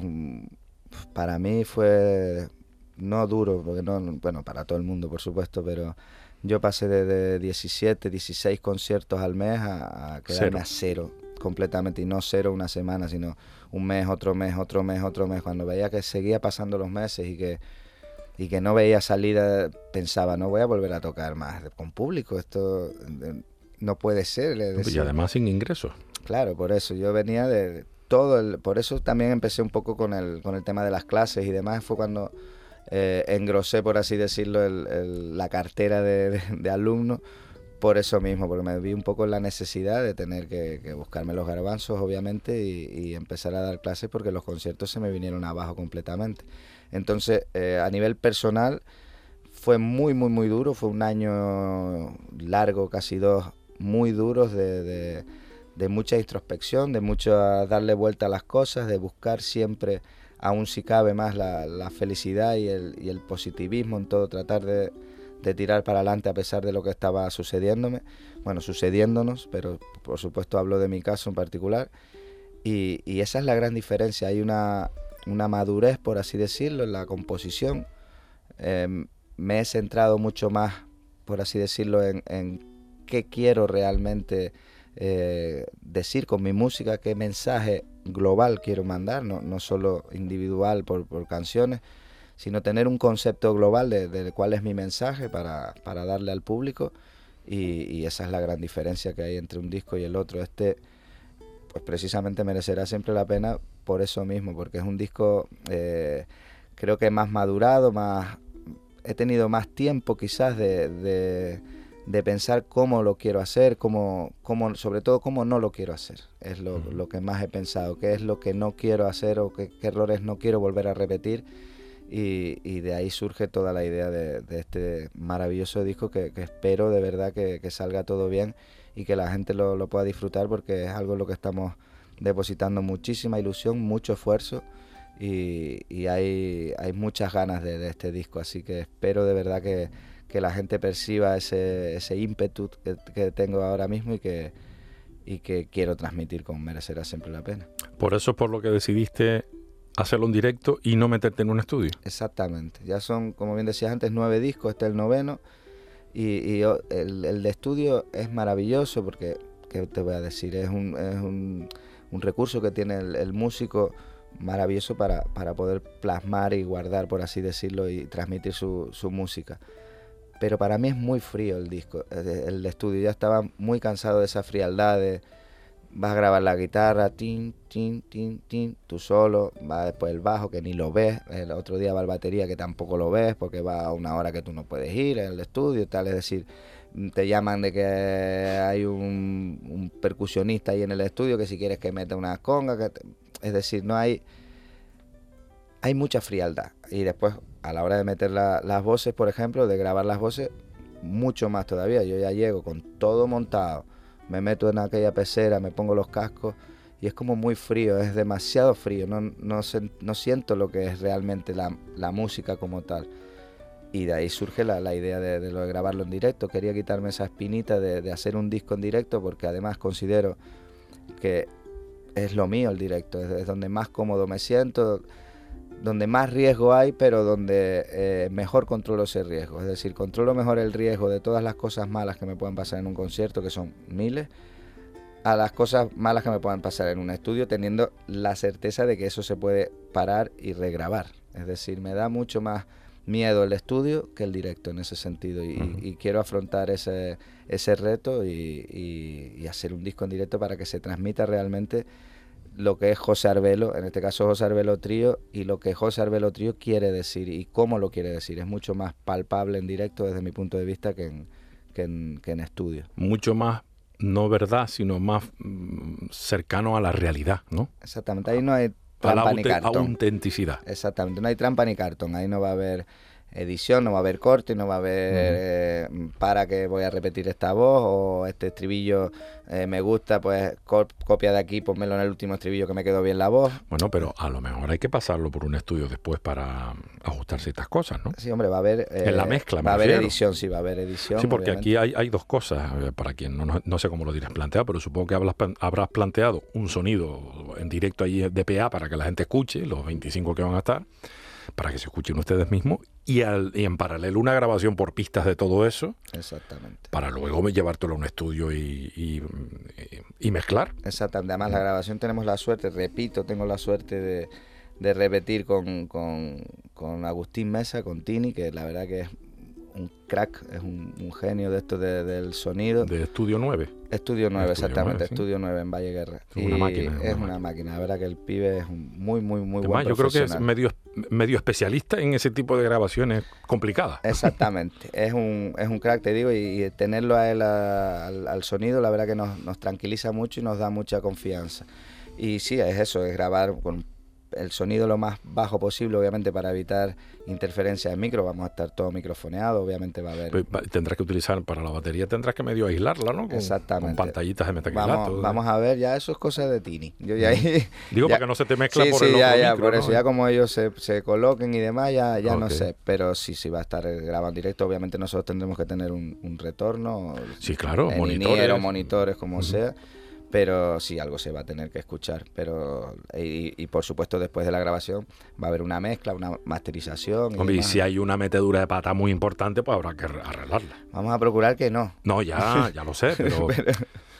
para mí fue no duro, porque no bueno, para todo el mundo, por supuesto, pero yo pasé de, de 17, 16 conciertos al mes a, a quedarme Cero. a cero completamente y no cero una semana, sino un mes, otro mes, otro mes, otro mes. Cuando veía que seguía pasando los meses y que y que no veía salida, pensaba, no voy a volver a tocar más con público, esto eh, no puede ser. y además sin ingresos. Claro, por eso yo venía de todo el, por eso también empecé un poco con el, con el tema de las clases y demás, fue cuando eh, engrosé, por así decirlo, el- el- la cartera de, de, de alumnos, Por eso mismo, porque me vi un poco en la necesidad de tener que, buscarme los garbanzos, obviamente, y, empezar a dar clases porque los conciertos se me vinieron abajo completamente. Entonces, eh, a nivel personal, fue muy, muy, muy duro. Fue un año largo, casi dos, muy duros de, mucha introspección, de mucho darle vuelta a las cosas, de buscar siempre, aún si cabe más, la, la felicidad y el, y el positivismo en todo, tratar de de tirar para adelante a pesar de lo que estaba sucediéndome, bueno, sucediéndonos, pero por supuesto hablo de mi caso en particular. Y, esa es la gran diferencia, hay una, una, madurez, por así decirlo, en la composición. Em, me he centrado mucho más, por así decirlo, en, qué quiero realmente eh, decir con mi música, qué mensaje global quiero mandar, no, no solo individual por, por canciones sino tener un concepto global de, cuál es mi mensaje para, darle al público y, esa es la gran diferencia que hay entre un disco y el otro. Este, pues precisamente merecerá siempre la pena por eso mismo, porque es un disco eh, creo que más madurado, más he tenido más tiempo quizás de, pensar cómo lo quiero hacer, cómo, cómo, sobre todo cómo no lo quiero hacer. Es lo, que más he pensado, qué es lo que no quiero hacer o qué errores no quiero volver a repetir y, de ahí surge toda la idea de, este maravilloso disco que, espero de verdad que, salga todo bien y que la gente lo, pueda disfrutar porque es algo en lo que estamos depositando muchísima ilusión, mucho esfuerzo y, hay, hay muchas ganas de, este disco, así que espero de verdad que, la gente perciba ese, ese ímpetu que, tengo ahora mismo y que, y que quiero transmitir con Merecerá Siempre la Pena. Por eso es por lo que decidiste hacerlo en directo y no meterte en un estudio. Exactamente. Ya son, como bien decías antes, nueve discos, este es el noveno. Y, el, de estudio es maravilloso porque, ¿qué te voy a decir? Es un, es un, recurso que tiene el, músico maravilloso para, poder plasmar y guardar, por así decirlo, y transmitir su, su música. Pero para mí es muy frío el disco, el de estudio. Ya estaba muy cansado de esa frialdad, de, vas a grabar la guitarra, tin, tin, tin, tin, tú solo, va después el bajo que ni lo ves, el otro día va el batería que tampoco lo ves porque va a una hora que tú no puedes ir en el estudio tal, es decir, te llaman de que hay un, percusionista ahí en el estudio que si quieres que meta una conga, que es decir, no hay, hay mucha frialdad. Y después a la hora de meter las voces, por ejemplo, de grabar las voces, mucho más todavía, yo ya llego con todo montado me meto en aquella pecera, me pongo los cascos y es como muy frío, es demasiado frío, no, no, no siento lo que es realmente la, la, música como tal. Y de ahí surge la, la idea de, lo de, grabarlo en directo. Quería quitarme esa espinita de, de hacer un disco en directo porque además considero que es lo mío el directo, es donde más cómodo me siento donde más riesgo hay, pero donde eh, mejor controlo ese riesgo. Es decir, controlo mejor el riesgo de todas las cosas malas que me pueden pasar en un concierto, que son miles, a las cosas malas que me puedan pasar en un estudio, teniendo la certeza de que eso se puede parar y regrabar. Es decir, me da mucho más miedo el estudio que el directo en ese sentido y, quiero afrontar ese, ese reto y, y hacer un disco en directo para que se transmita realmente lo que es José Arbelo, en este caso José Arbelo Trío, y lo que José Arbelo Trío quiere decir y cómo lo quiere decir. Es mucho más palpable en directo desde mi punto de vista que en, que en, estudio. Mucho más, no verdad, sino más mm, cercano a la realidad, ¿no? Exactamente, ahí no hay trampa ni cartón. autenticidad. Exactamente, no hay trampa ni cartón, ahí no va a haber edición, no va a haber corte, no va a haber eh, para que voy a repetir esta voz o este estribillo eh, me gusta, pues copia de aquí, ponmelo en el último estribillo que me quedó bien la voz. Bueno, pero a lo mejor hay que pasarlo por un estudio después para ajustar ciertas cosas, ¿no? Sí, hombre, va a haber... en la eh, mezcla, Va a haber edición, sí, va a haber edición. Sí, porque aquí hay, hay, dos cosas, para quien no, no, sé cómo lo dirás planteado, pero supongo que habrás, habrás planteado un sonido en directo ahí de PA para que la gente escuche, los 25 que van a estar para que se escuchen ustedes mismos y, en paralelo una grabación por pistas de todo eso. Exactamente. Para luego llevártelo a un estudio y, mezclar. Exactamente. Además, la grabación tenemos la suerte, repito, tengo la suerte de, repetir con, con, Agustín Mesa, con Tini, que la verdad que es un crack, es un, genio de esto del sonido. De Estudio 9. Estudio 9, exactamente, Estudio 9 en Valle Guerra. Es una máquina. Es una máquina, la verdad que el pibe es un muy, muy, muy Además, yo creo que es medio medio especialista en ese tipo de grabaciones complicadas. Exactamente, es un, es un crack, te digo, y, tenerlo a él al, al, sonido, la verdad que nos, nos tranquiliza mucho y nos da mucha confianza. Y sí, es eso, es grabar con el sonido lo más bajo posible, obviamente para evitar interferencia de micro, vamos a estar todo microfoneado, obviamente va a haber... Pues, tendrás que utilizar para la batería, tendrás que medio aislarla, ¿no? Exactamente. Con pantallitas de metacrilato. Vamos, vamos, a ver, ya eso es cosas de Tini. Yo ya Digo, para que no se te mezcla por sí, el ya, ya, por eso, ya como ellos se, se, coloquen y demás, ya, ya no sé, pero sí, sí va a estar grabando en directo, obviamente nosotros tendremos que tener un, retorno. Sí, claro, monitores. monitores, como sea pero sí, algo se va a tener que escuchar. Pero y, por supuesto después de la grabación va a haber una mezcla, una masterización. Y, si hay una metedura de pata muy importante, pues habrá que arreglarla. Vamos a procurar que no. No, ya, ya lo sé, pero,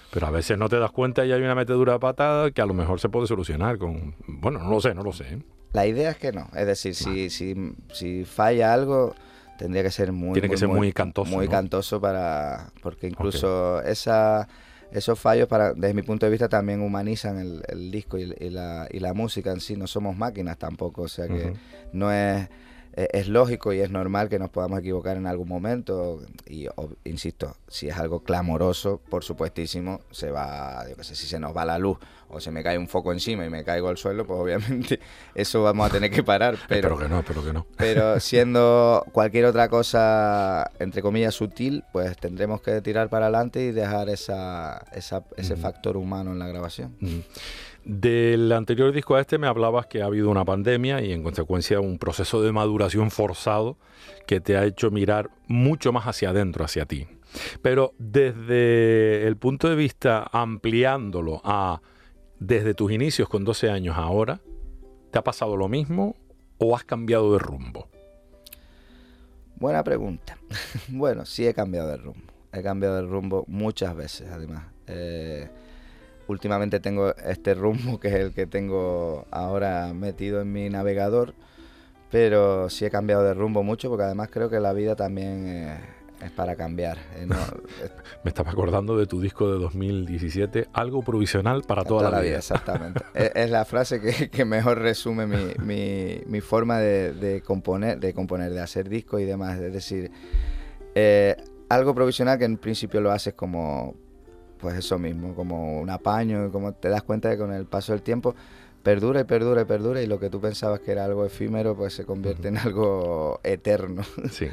pero, a veces no te das cuenta y hay una metedura de pata que a lo mejor se puede solucionar con... Bueno, no lo sé, no lo sé. ¿eh? La idea es que no. Es decir, si, si, si falla algo tendría que ser muy tiene que ser muy, cantoso muy cantoso para porque incluso esa esos fallos, para, desde mi punto de vista, también humanizan el, disco y, la, y, la, música en sí. No somos máquinas tampoco, o sea que no es es lógico y es normal que nos podamos equivocar en algún momento y insisto, si es algo clamoroso, por supuestísimo, se va, yo qué sé, si se nos va la luz o se me cae un foco encima y me caigo al suelo, pues obviamente eso vamos a tener que parar. Pero, que no, pero que no. Pero siendo cualquier otra cosa, entre comillas, sutil, pues tendremos que tirar para adelante y dejar esa, ese factor humano en la grabación. Del anterior disco a este me hablabas que ha habido una pandemia y en consecuencia un proceso de maduración forzado que te ha hecho mirar mucho más hacia adentro, hacia ti. Pero desde el punto de vista ampliándolo a desde tus inicios con 12 años ahora, ¿te ha pasado lo mismo o has cambiado de rumbo? Buena pregunta. bueno, sí he cambiado de rumbo. He cambiado de rumbo muchas veces, además. Eh, últimamente tengo este rumbo que es el que tengo ahora metido en mi navegador, pero sí he cambiado de rumbo mucho porque además creo que la vida también es para cambiar. Eh, Me estaba acordando de tu disco de 2017, algo provisional para toda, la, vida. Exactamente. es, la frase que, mejor resume mi, forma de, componer, de componer, de hacer discos y demás. Es decir, eh, algo provisional que en principio lo haces como pues eso mismo, como un apaño, como te das cuenta de que con el paso del tiempo perdura y perdura y perdura y lo que tú pensabas que era algo efímero pues se convierte en algo eterno. Sí,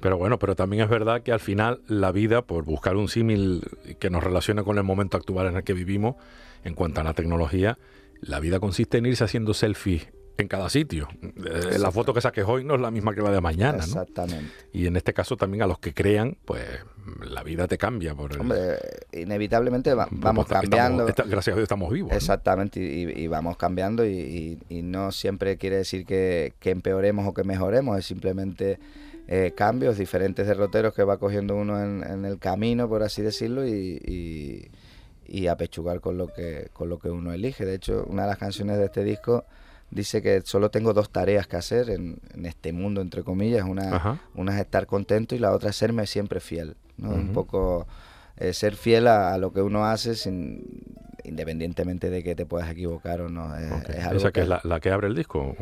pero bueno, pero también es verdad que al final la vida, por buscar un símil que nos relacione con el momento actual en el que vivimos, en cuanto a la tecnología, la vida consiste en irse haciendo selfies en cada sitio. Eh, la foto que saques hoy no es la misma que la de mañana. Exactamente. Y en este caso también a los que crean, pues la vida te cambia. Por Hombre, inevitablemente vamos cambiando. gracias a Dios estamos vivos. Exactamente, y, vamos cambiando y, no siempre quiere decir que, empeoremos o que mejoremos, es simplemente eh, cambios, diferentes derroteros que va cogiendo uno en, en el camino, por así decirlo, y, y apechugar con lo que con lo que uno elige. De hecho, una de las canciones de este disco dice que solo tengo dos tareas que hacer en, este mundo, entre comillas. Una, una, es estar contento y la otra es serme siempre fiel. ¿no? Un poco eh, ser fiel a, lo que uno hace sin, independientemente de que te puedas equivocar o no. Es, ¿Esa que, es la, que abre el disco?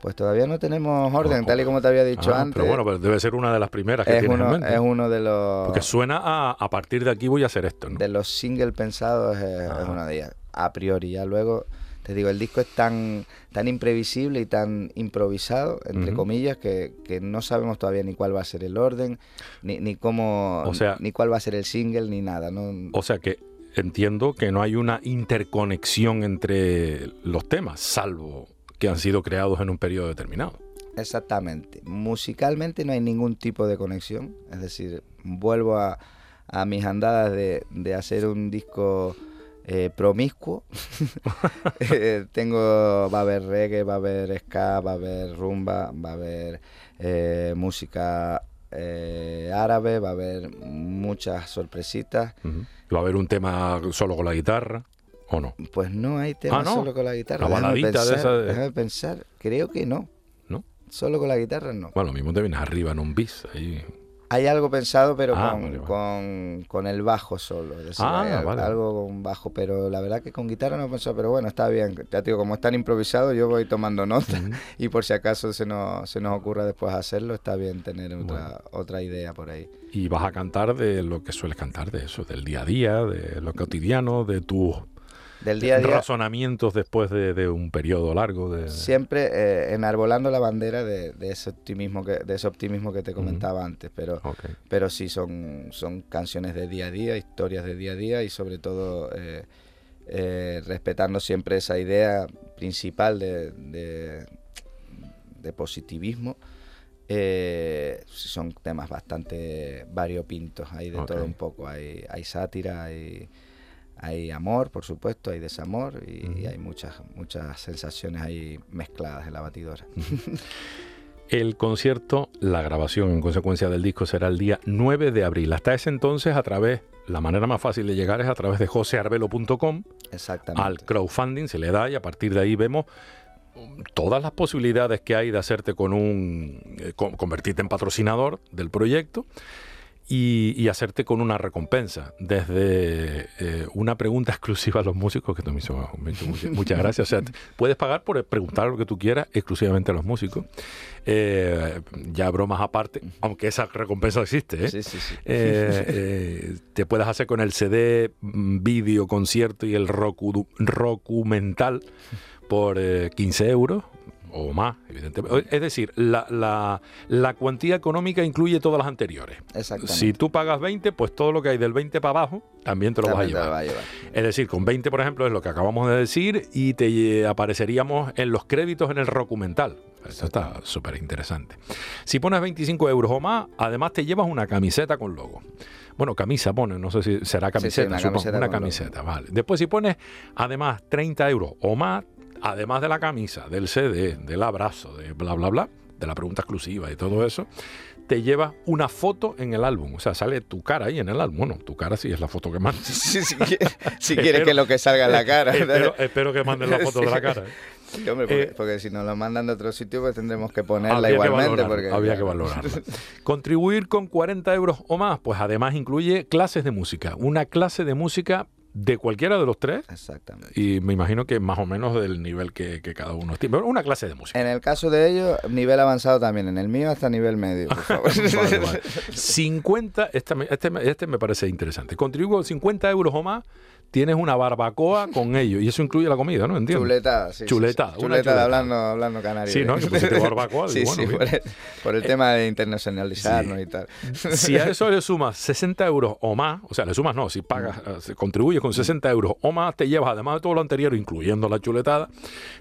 Pues todavía no tenemos orden, tal y como te había dicho ah, antes. Pero bueno, pero debe ser una de las primeras que es uno, en mente. Es uno de los... Porque suena a, a partir de aquí voy a hacer esto, ¿no? De los singles pensados es, es una de ellas, a priori. Ya luego te digo, el disco es tan, tan imprevisible y tan improvisado, entre comillas, que, no sabemos todavía ni cuál va a ser el orden, ni, ni cómo, o sea, ni cuál va a ser el single, ni nada. ¿no? O sea que entiendo que no hay una interconexión entre los temas, salvo que han sido creados en un periodo determinado. Exactamente. Musicalmente no hay ningún tipo de conexión. Es decir, vuelvo a, a mis andadas de, de hacer un disco eh, promiscuo. Eh, tengo, va a haber reggae, va a haber ska, va a haber rumba, va a haber eh, música árabe, va a haber muchas sorpresitas. ¿Va a haber un tema solo con la guitarra? ¿O no? Pues no hay tema ah, solo con la guitarra. La pensar, de esa pensar, creo que no. ¿No? Solo con la guitarra no. Bueno, lo mismo te vienes arriba en un bis ahí Hay algo pensado, pero Ah, con, vale, vale. Con, con el bajo solo. Es decir, Ah, vale. algo con bajo, pero la verdad que con guitarra no he pensado, pero bueno, está bien. Ya te digo, como están improvisados, yo voy tomando nota y por si acaso se nos, se nos ocurra después hacerlo, está bien tener otra, otra idea por ahí. Y vas a cantar de lo que sueles cantar, de eso, del día a día, de lo cotidiano, de tus Del día a día, razonamientos después de, de un periodo largo de... siempre eh, enarbolando la bandera de, de ese optimismo que, de ese optimismo que te comentaba antes, pero pero sí son, son canciones de día a día, historias de día a día y sobre todo eh, eh, respetando siempre esa idea principal de, de- de positivismo. Eh, son temas bastante variopintos, hay de todo un poco, hay, hay sátira, hay, hay amor, por supuesto, hay desamor y, hay muchas, muchas sensaciones ahí mezcladas en la batidora. El concierto, la grabación en consecuencia del disco será el día 9 de abril. Hasta ese entonces, a través, la manera más fácil de llegar es a través de josearbelo.com Exactamente. al crowdfunding, se le da y a partir de ahí vemos todas las posibilidades que hay de hacerte con un, eh, con- convertirte en patrocinador del proyecto y, y hacerte con una recompensa. Desde eh, una pregunta exclusiva a los músicos, que me hizo, me hizo mucha- muchas gracias. O sea, puedes pagar por preguntar lo que tú quieras exclusivamente a los músicos. Eh, ya bromas aparte, aunque esa recompensa existe. ¿eh? Sí, sí, sí. Eh, te puedes hacer con el CD, mm, vídeo, concierto y el rocumental por eh, 15 euros o más, evidentemente. Es decir, la, la- la cuantía económica incluye todas las anteriores. Exactamente. Si tú pagas 20, pues todo lo que hay del 20 para abajo también te lo vas a También te lo llevar. va a llevar. Es decir, con 20, por ejemplo, es lo que acabamos de decir y te eh, apareceríamos en los créditos en el documental. Eso está súper interesante. Si pones 25 euros o más, además te llevas una camiseta con logo. Bueno, camisa pone, no sé si será Sí, sí, camiseta, una supongo, camiseta una camiseta, vale. Después si pones además 30 euros o más, además de la camisa, del CD, del abrazo, de bla, bla, bla, de la pregunta exclusiva y todo eso, te llevas una foto en el álbum. O sea, sale tu cara ahí en el álbum. Bueno, tu cara sí es la foto que manda. Sí, si quiere, si quiere Espero- que lo que salga en la cara. espero, espero que manden la foto de la cara. ¿eh? Sí, hombre, porque, Eh, porque si nos lo mandan de otro sitio, pues tendremos que ponerla que igualmente. porque, habría que claro. valorarlo. Contribuir con 40 euros o más, pues además incluye clases de música. Una clase de música de cualquiera de los tres. Exactamente. Y me imagino que más o menos del nivel que, que cada uno tiene. Pero una clase de música. En el caso de ellos, nivel avanzado también. En el mío, hasta nivel medio, por favor. Vale, vale. 50, este, me- este, este me parece interesante. Contribuyo con 50 euros o más, tienes una barbacoa con ellos. Y eso incluye la comida, ¿no? Entiendo. Chuletada, sí. sí, Chuletada, sí. una Chuletada, chuletada. hablando, hablando canario. Sí, ¿no? Que barbacoa, Sí, digo, sí, bueno, por el, por el tema de internacionalizarnos Sí. y tal. Si a eso le sumas 60 euros o más, o sea, le sumas no, si pagas, eh, contribuyes con 60 euros o más, te llevas, además de todo lo anterior, incluyendo la chuletada,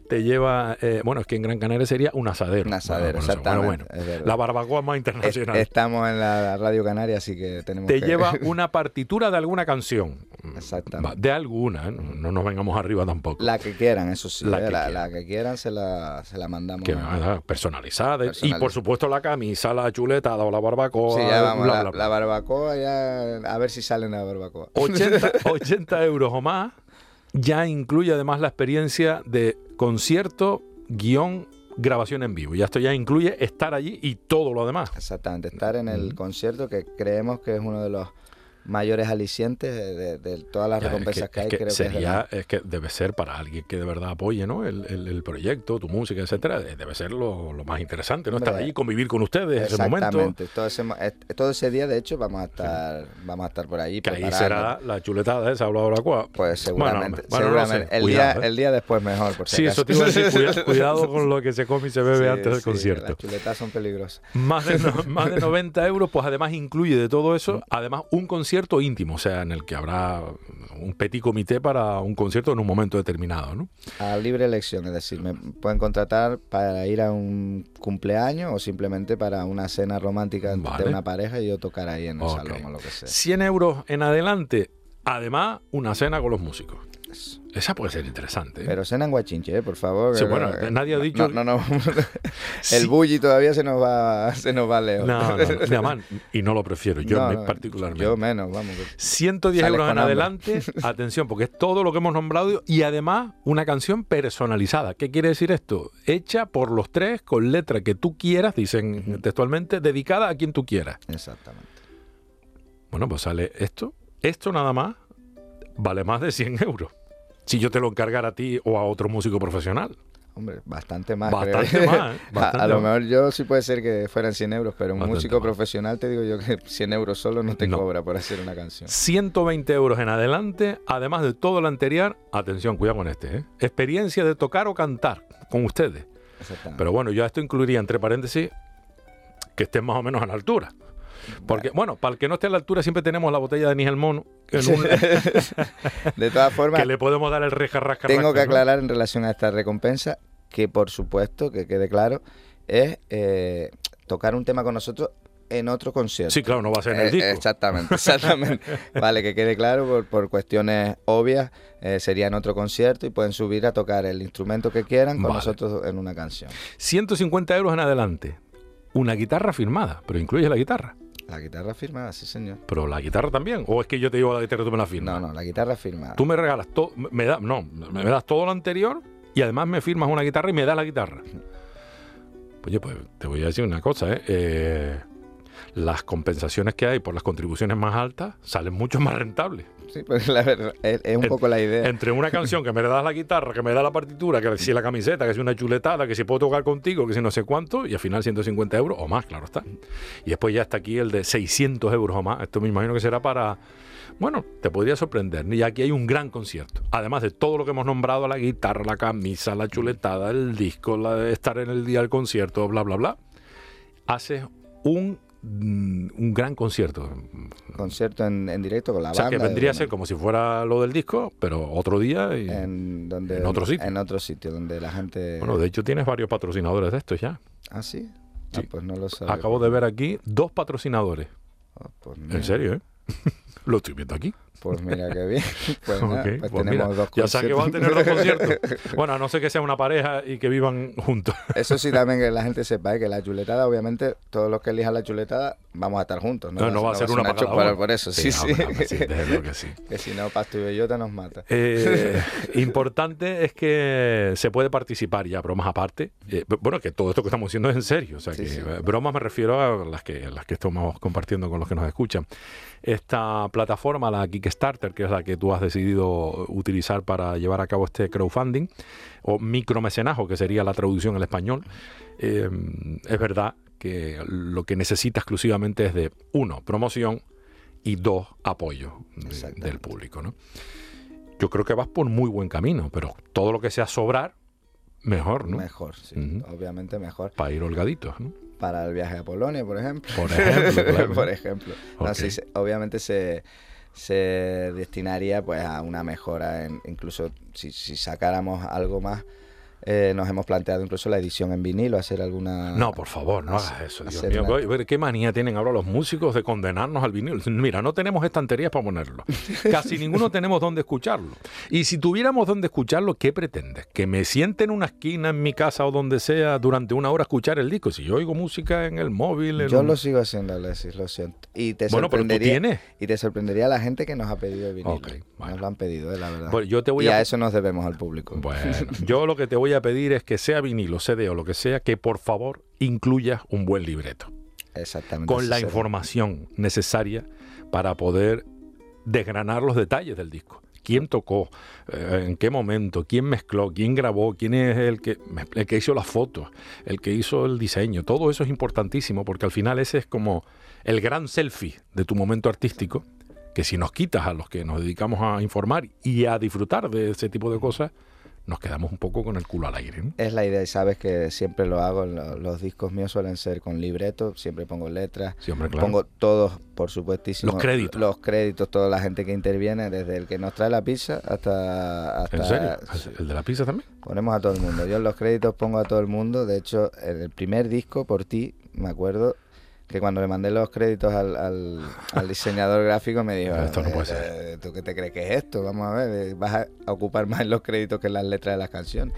te lleva, eh, bueno, es que en Gran Canaria sería un asadero. Un asadero, Bueno, exactamente, Bueno, la barbacoa más Es- internacional. estamos en la Radio Canaria, así que tenemos te que... lleva una partitura de alguna canción. Exactamente. De alguna, ¿eh? no, no nos vengamos arriba tampoco. La que quieran, eso sí. La eh, que la, quieran. la que quieran se la, se la mandamos. que a- personalizada. Y por supuesto la camisa, la chuletada o la barbacoa. Sí, ya vamos, bla, la, bla, bla. la barbacoa, ya, a ver si sale una barbacoa. 80, 80 euros o más ya incluye además la experiencia de concierto, guion, grabación en vivo. Ya esto ya incluye estar allí y todo lo demás. Exactamente, estar en el concierto que creemos que es uno de los mayores alicientes de, de- de todas las Ya, es recompensas que, es hay. que creo que es sería, es que debe ser para alguien que de verdad apoye ¿no? el, el- el proyecto, tu música, etcétera, eh, debe ser lo, lo más interesante, ¿no? Estar allí, convivir con ustedes ese momento. Exactamente. Todo ese, eh, todo ese día, de hecho, vamos a estar, vamos a estar por ahí. Que ahí será la chuletada esa o la barbacoa. Pues seguramente. Bueno, bueno, no seguramente. sé, el, cuidado, día, ¿eh? el día después mejor, por si Sí, acaso. eso te iba a decir, cuida- cuidado con lo que se come y se bebe Sí, antes del sí, concierto. Las chuletas son peligrosas. Más de, no- más de 90 euros, pues además incluye de todo eso, además un concierto íntimo, o sea, en el que habrá un petit comité para un concierto en un momento determinado, ¿no? A libre elección, es decir, me pueden contratar para ir a un cumpleaños o simplemente para una cena romántica Vale. una pareja y yo tocar ahí en el Ok. salón o lo que sea. 100 euros en adelante, además una cena con los músicos. Eso. Esa puede ser interesante. ¿eh? Pero cenan guachinche, ¿eh? por favor. Sí, bueno, eh, nadie ha dicho... No, no, no. Sí. El bully todavía se nos va, se nos va lejos. No, no, no, y no lo prefiero, yo particularmente. Yo menos, vamos. que- 110 Sales euros en adelante, atención, porque es todo lo que hemos nombrado y además una canción personalizada. ¿Qué quiere decir esto? Hecha por los tres con letra que tú quieras, dicen textualmente, dedicada a quien tú quieras. Exactamente. Bueno, pues sale esto. Esto nada más vale más de 100 euros. Si yo te lo encargara a ti o a otro músico profesional. Hombre, bastante más. Bastante creo. más. A- a, lo mejor yo sí puede ser que fueran 100 euros, pero un Bastante músico más. profesional te digo yo que 100 euros solo no te No. cobra por hacer una canción. 120 euros en adelante, además de todo lo anterior. Atención, cuidado con este. ¿eh? Experiencia de tocar o cantar con ustedes. Pero bueno, yo esto incluiría entre paréntesis que estén más o menos a la altura. Porque, bueno, para el que no esté a la altura, siempre tenemos la botella de Nigel Mono en un- de todas formas, que le podemos dar el reja rasca tengo que aclarar en relación a esta recompensa que, por supuesto, que quede claro, es eh, tocar un tema con nosotros en otro concierto. Sí, claro, no va a ser en el Eh, disco. Exactamente, exactamente. vale, que quede claro, por, por cuestiones obvias, eh, sería en otro concierto y pueden subir a tocar el instrumento que quieran con Vale. nosotros en una canción. 150 euros en adelante. Una guitarra firmada, pero incluye la guitarra. La guitarra firmada, sí señor. Pero la guitarra también. ¿O es que yo te llevo la guitarra y tú me la firmas? No, no, la guitarra firmada. Tú me regalas todo, me da, no, me das todo lo anterior y además me firmas una guitarra y me das la guitarra. Oye, pues te voy a decir una cosa, ¿eh? Eh, las compensaciones que hay por las contribuciones más altas salen mucho más rentables. Sí, pues la verdad, es, es un En- poco la idea. Entre una canción que me das la guitarra, que me da la partitura, que si la camiseta, que si una chuletada, que si puedo tocar contigo, que si no sé cuánto, y al final 150 euros o más, claro está. Y después ya está aquí el de 600 euros o más. Esto me imagino que será para... Bueno, te podría sorprender. Y aquí hay un gran concierto. Además de todo lo que hemos nombrado, la guitarra, la camisa, la chuletada, el disco, la de estar en el día del concierto, bla, bla, bla. Haces un, un gran concierto. Concierto en, en directo con la O sea, banda. que vendría a ser como si fuera lo del disco, pero otro día. Y, en, donde, en otro sitio. En otro sitio, donde la gente... Bueno, de hecho tienes varios patrocinadores de estos ya. ¿Ah, sí? Ah, pues no lo sabía. Acabo de ver aquí dos patrocinadores. Ah, pues En serio, ¿eh? Lo estoy viendo aquí. Pues mira qué bien. Pues, nada, pues pues tenemos mira, dos ya sabes que van a tener conciertos. dos conciertos. Bueno, a no ser que sea una pareja y que vivan juntos. Eso sí también que la gente sepa, ¿eh? que la chuletada, obviamente, todos los que elijan la chuletada vamos a estar juntos. No, no va a ser una para uno. Por eso, sí, sí. sí, luego que sí. que si no, Pasto y Bellota nos mata. Eh, importante es que se puede participar ya, bromas aparte. Eh, bueno, que todo esto que estamos haciendo es en serio. O sea, que bromas me refiero a las que, las que estamos compartiendo con los que nos escuchan. Esta plataforma, la Kickstarter, que es la que tú has decidido utilizar para llevar a cabo este crowdfunding, o micromecenajo, que sería la traducción al español, eh, es verdad que lo que necesita exclusivamente es de, uno, promoción y dos, apoyo de- del público. ¿no? Yo creo que vas por muy buen camino, pero todo lo que sea sobrar, mejor, ¿no? Mejor, sí. Obviamente mejor. Para ir holgaditos, ¿no? Para el viaje a Polonia, por ejemplo. Por ejemplo, claro. por ejemplo. No, Ok. sí, se- obviamente se, se destinaría pues a una mejora, en, incluso si, si sacáramos algo más, eh, nos hemos planteado incluso la edición en vinilo, hacer alguna... No, por favor, no hagas eso, Dios mío. una- ¿Qué manía tienen ahora los músicos de condenarnos al vinilo? Mira, no tenemos estanterías para ponerlo. Casi ninguno tenemos dónde escucharlo. Y si tuviéramos dónde escucharlo, ¿qué pretendes? ¿Que me siente en una esquina en mi casa o donde sea durante una hora a escuchar el disco? Si yo oigo música en el móvil... en Yo un- lo sigo haciendo, Alexis, lo siento. Y te Bueno, pero tú sorprendería, tienes. y te sorprendería la gente que nos ha pedido el vinilo. Bueno. Nos lo han pedido, eh, la verdad. Yo te voy y a- a eso nos debemos al público. Bueno, yo lo que te voy a pedir es que sea vinilo, CD o lo que sea, que por favor incluyas un buen libreto. Exactamente. con la será. información necesaria para poder desgranar los detalles del disco. ¿Quién tocó? Eh, ¿En qué momento? ¿Quién mezcló? ¿Quién grabó? ¿Quién es el que, el que hizo las fotos? ¿El que hizo el diseño? Todo eso es importantísimo porque al final ese es como el gran selfie de tu momento artístico que si nos quitas a los que nos dedicamos a informar y a disfrutar de ese tipo de cosas, nos quedamos un poco con el culo al aire. ¿no? Es la idea y sabes que siempre lo hago. lo- Los discos míos suelen ser con libreto, siempre pongo letras. Sí, hombre, claro. Pongo todos, por supuestísimo. Los créditos. Los créditos, toda la gente que interviene, desde el que nos trae la pizza hasta... hasta ¿En serio? ¿El de la pizza también? ponemos a todo el mundo. Yo en los créditos pongo a todo el mundo. De hecho, en el primer disco, por ti, me acuerdo, que cuando le mandé los créditos al, al, diseñador gráfico me dijo, esto no puede ser. Eh, ¿tú qué te crees que es esto? Vamos a ver, vas a ocupar más en los créditos que en las letras de las canciones.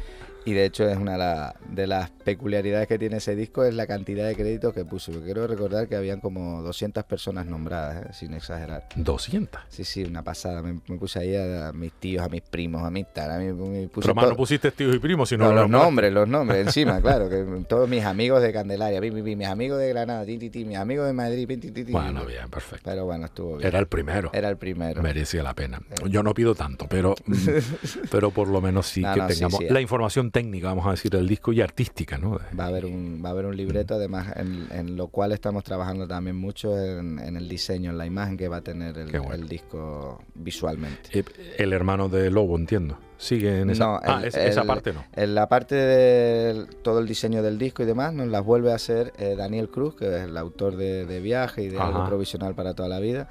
Y de hecho es una de las peculiaridades que tiene ese disco, es la cantidad de créditos que puso. quiero recordar que habían como 200 personas nombradas, ¿eh? sin exagerar. ¿200? Sí, sí, una pasada. Me, puse ahí a, mis tíos, a mis primos, a mis tal. A mí, me Pero más no pusiste tíos y primos, sino los, nombres, los nombres encima, claro. que Todos mis amigos de Candelaria, mis amigos de Granada, mis amigos de Madrid. Bueno, bien, perfecto. Pero bueno, estuvo bien. Era el primero. Era el primero. Merecía la pena. Yo no pido tanto, pero, pero por lo menos sí que tengamos la información técnica, vamos a decir, del disco y artística, ¿no? Va a haber un, va a haber un libreto, además, en, lo cual estamos trabajando también mucho en, el diseño, en la imagen que va a tener el, disco visualmente. Eh, el hermano de Lobo, entiendo. Sigue en esa, no, ah, esa parte no. En la parte de todo el diseño del disco y demás nos las vuelve a hacer eh, Daniel Cruz, que es el autor de, Viaje y de algo provisional para toda la vida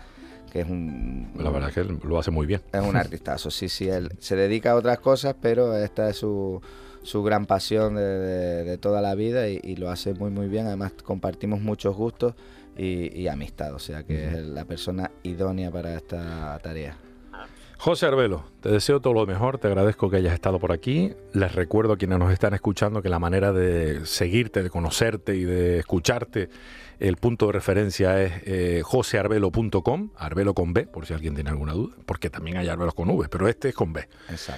que es un... La verdad es que lo hace muy bien. Es un artistazo, sí, sí, él se dedica a otras cosas, pero esta es su, su gran pasión de, toda la vida y, lo hace muy muy bien. Además compartimos muchos gustos y, amistad, o sea que es la persona idónea para esta tarea. José Arbelo, te deseo todo lo mejor, te agradezco que hayas estado por aquí. Les recuerdo a quienes nos están escuchando que la manera de seguirte, de conocerte y de escucharte el punto de referencia es eh, josearbelo.com, arbelo con B, por si alguien tiene alguna duda, porque también hay arbelos con V, pero este es con B.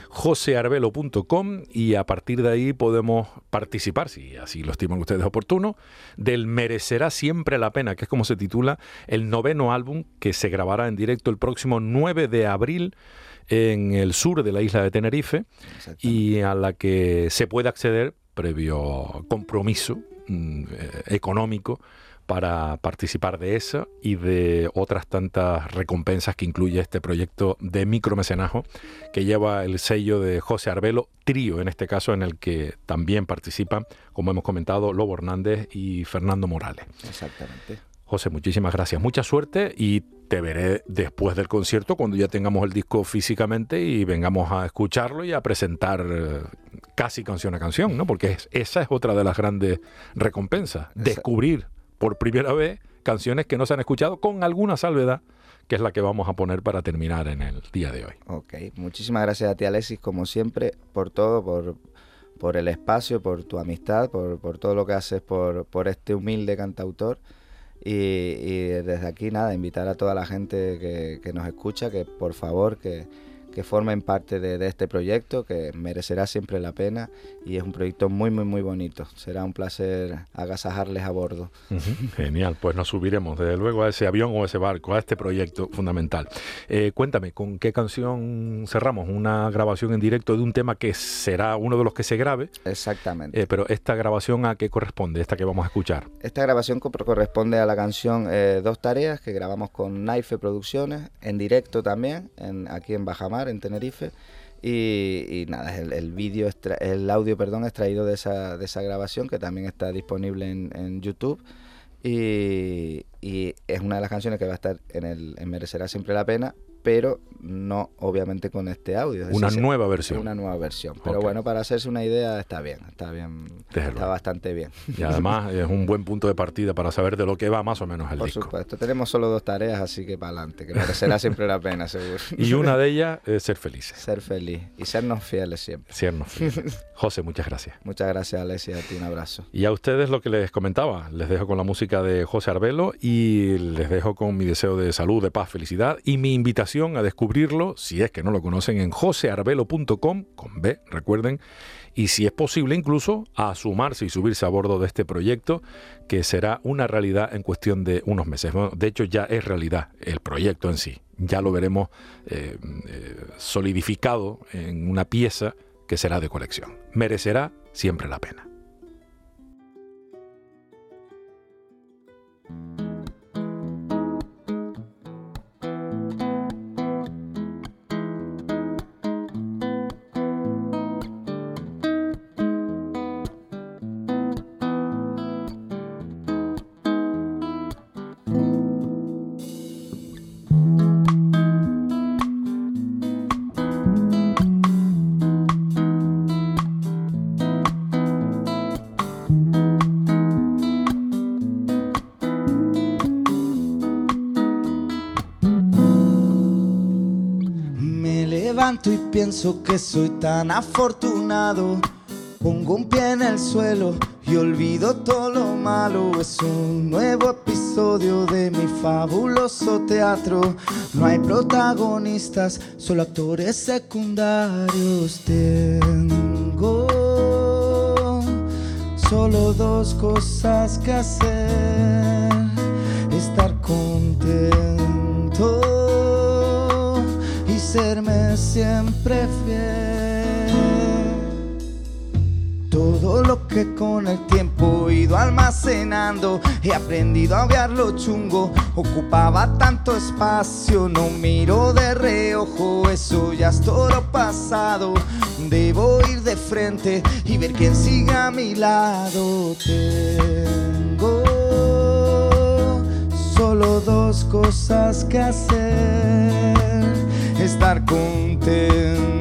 josearbelo.com y a partir de ahí podemos participar, si así lo estiman ustedes oportuno, del Merecerá siempre la pena, que es como se titula el noveno álbum que se grabará en directo el próximo 9 de abril en el sur de la isla de Tenerife y a la que se puede acceder previo compromiso mm, eh, económico para participar de eso y de otras tantas recompensas que incluye este proyecto de micromecenajo que lleva el sello de José Arbelo, trío en este caso en el que también participan, como hemos comentado, Lobo Hernández y Fernando Morales. Exactamente. José, muchísimas gracias, mucha suerte y te veré después del concierto cuando ya tengamos el disco físicamente y vengamos a escucharlo y a presentar eh, casi canción a canción, ¿no? Porque esa es otra de las grandes recompensas, descubrir por primera vez canciones que no se han escuchado con alguna salvedad que es la que vamos a poner para terminar en el día de hoy. Ok, muchísimas gracias a ti Alexis, como siempre, por todo, por, por el espacio, por tu amistad, por, por todo lo que haces por, por este humilde cantautor. Y, y, desde aquí nada, invitar a toda la gente que, que nos escucha que por favor que, que formen parte de, este proyecto, que merecerá siempre la pena y es un proyecto muy, muy, muy bonito. Será un placer agasajarles a bordo. Genial, pues nos subiremos desde luego a ese avión o a ese barco, a este proyecto fundamental. Eh, cuéntame, ¿con qué canción cerramos? Una grabación en directo de un tema que será uno de los que se grabe. Exactamente. Eh, pero esta grabación a qué corresponde, esta que vamos a escuchar. Esta grabación corresponde a la canción eh, Dos Tareas que grabamos con Naife Producciones, en directo también, en, aquí en Bajamar en Tenerife. Y, nada, el, el el audio, perdón, extraído de esa, de esa grabación que también está disponible en, en YouTube. Y, es una de las canciones que va a estar en el Merecerá Siempre la Pena, pero no obviamente con este audio. una nueva versión. Una nueva versión. Pero bueno, para hacerse una idea está bien, está bien, está bastante bien. Y además es un buen punto de partida para saber de lo que va más o menos el disco. Por supuesto, tenemos solo dos tareas, así que para adelante, que merecerá siempre la pena, seguro. Y una de ellas es ser felices. Ser feliz y sernos fieles siempre. Sernos fieles. José, muchas gracias. Muchas gracias, Alessia, a ti un abrazo. Y a ustedes lo que les comentaba, les dejo con la música de José Arbelo y les dejo con mi deseo de salud, de paz, felicidad y mi invitación a descubrirlo, si es que no lo conocen, en josearbelo.com, con B, recuerden, y si es posible incluso a sumarse y subirse a bordo de este proyecto que será una realidad en cuestión de unos meses. de hecho ya es realidad el proyecto en sí. Ya lo veremos eh, eh, solidificado en una pieza que será de colección. Merecerá siempre la pena. Y pienso que soy tan afortunado. Pongo un pie en el suelo y olvido todo lo malo. Es un nuevo episodio de mi fabuloso teatro. No hay protagonistas, solo actores secundarios. Tengo solo dos cosas que hacer. Siempre fiel. Todo lo que con el tiempo he ido almacenando, he aprendido a obviar lo chungo. Ocupaba tanto espacio, no miro de reojo, eso ya es todo pasado. Debo ir de frente y ver quién sigue a mi lado. Tengo solo dos cosas que hacer: estar contento y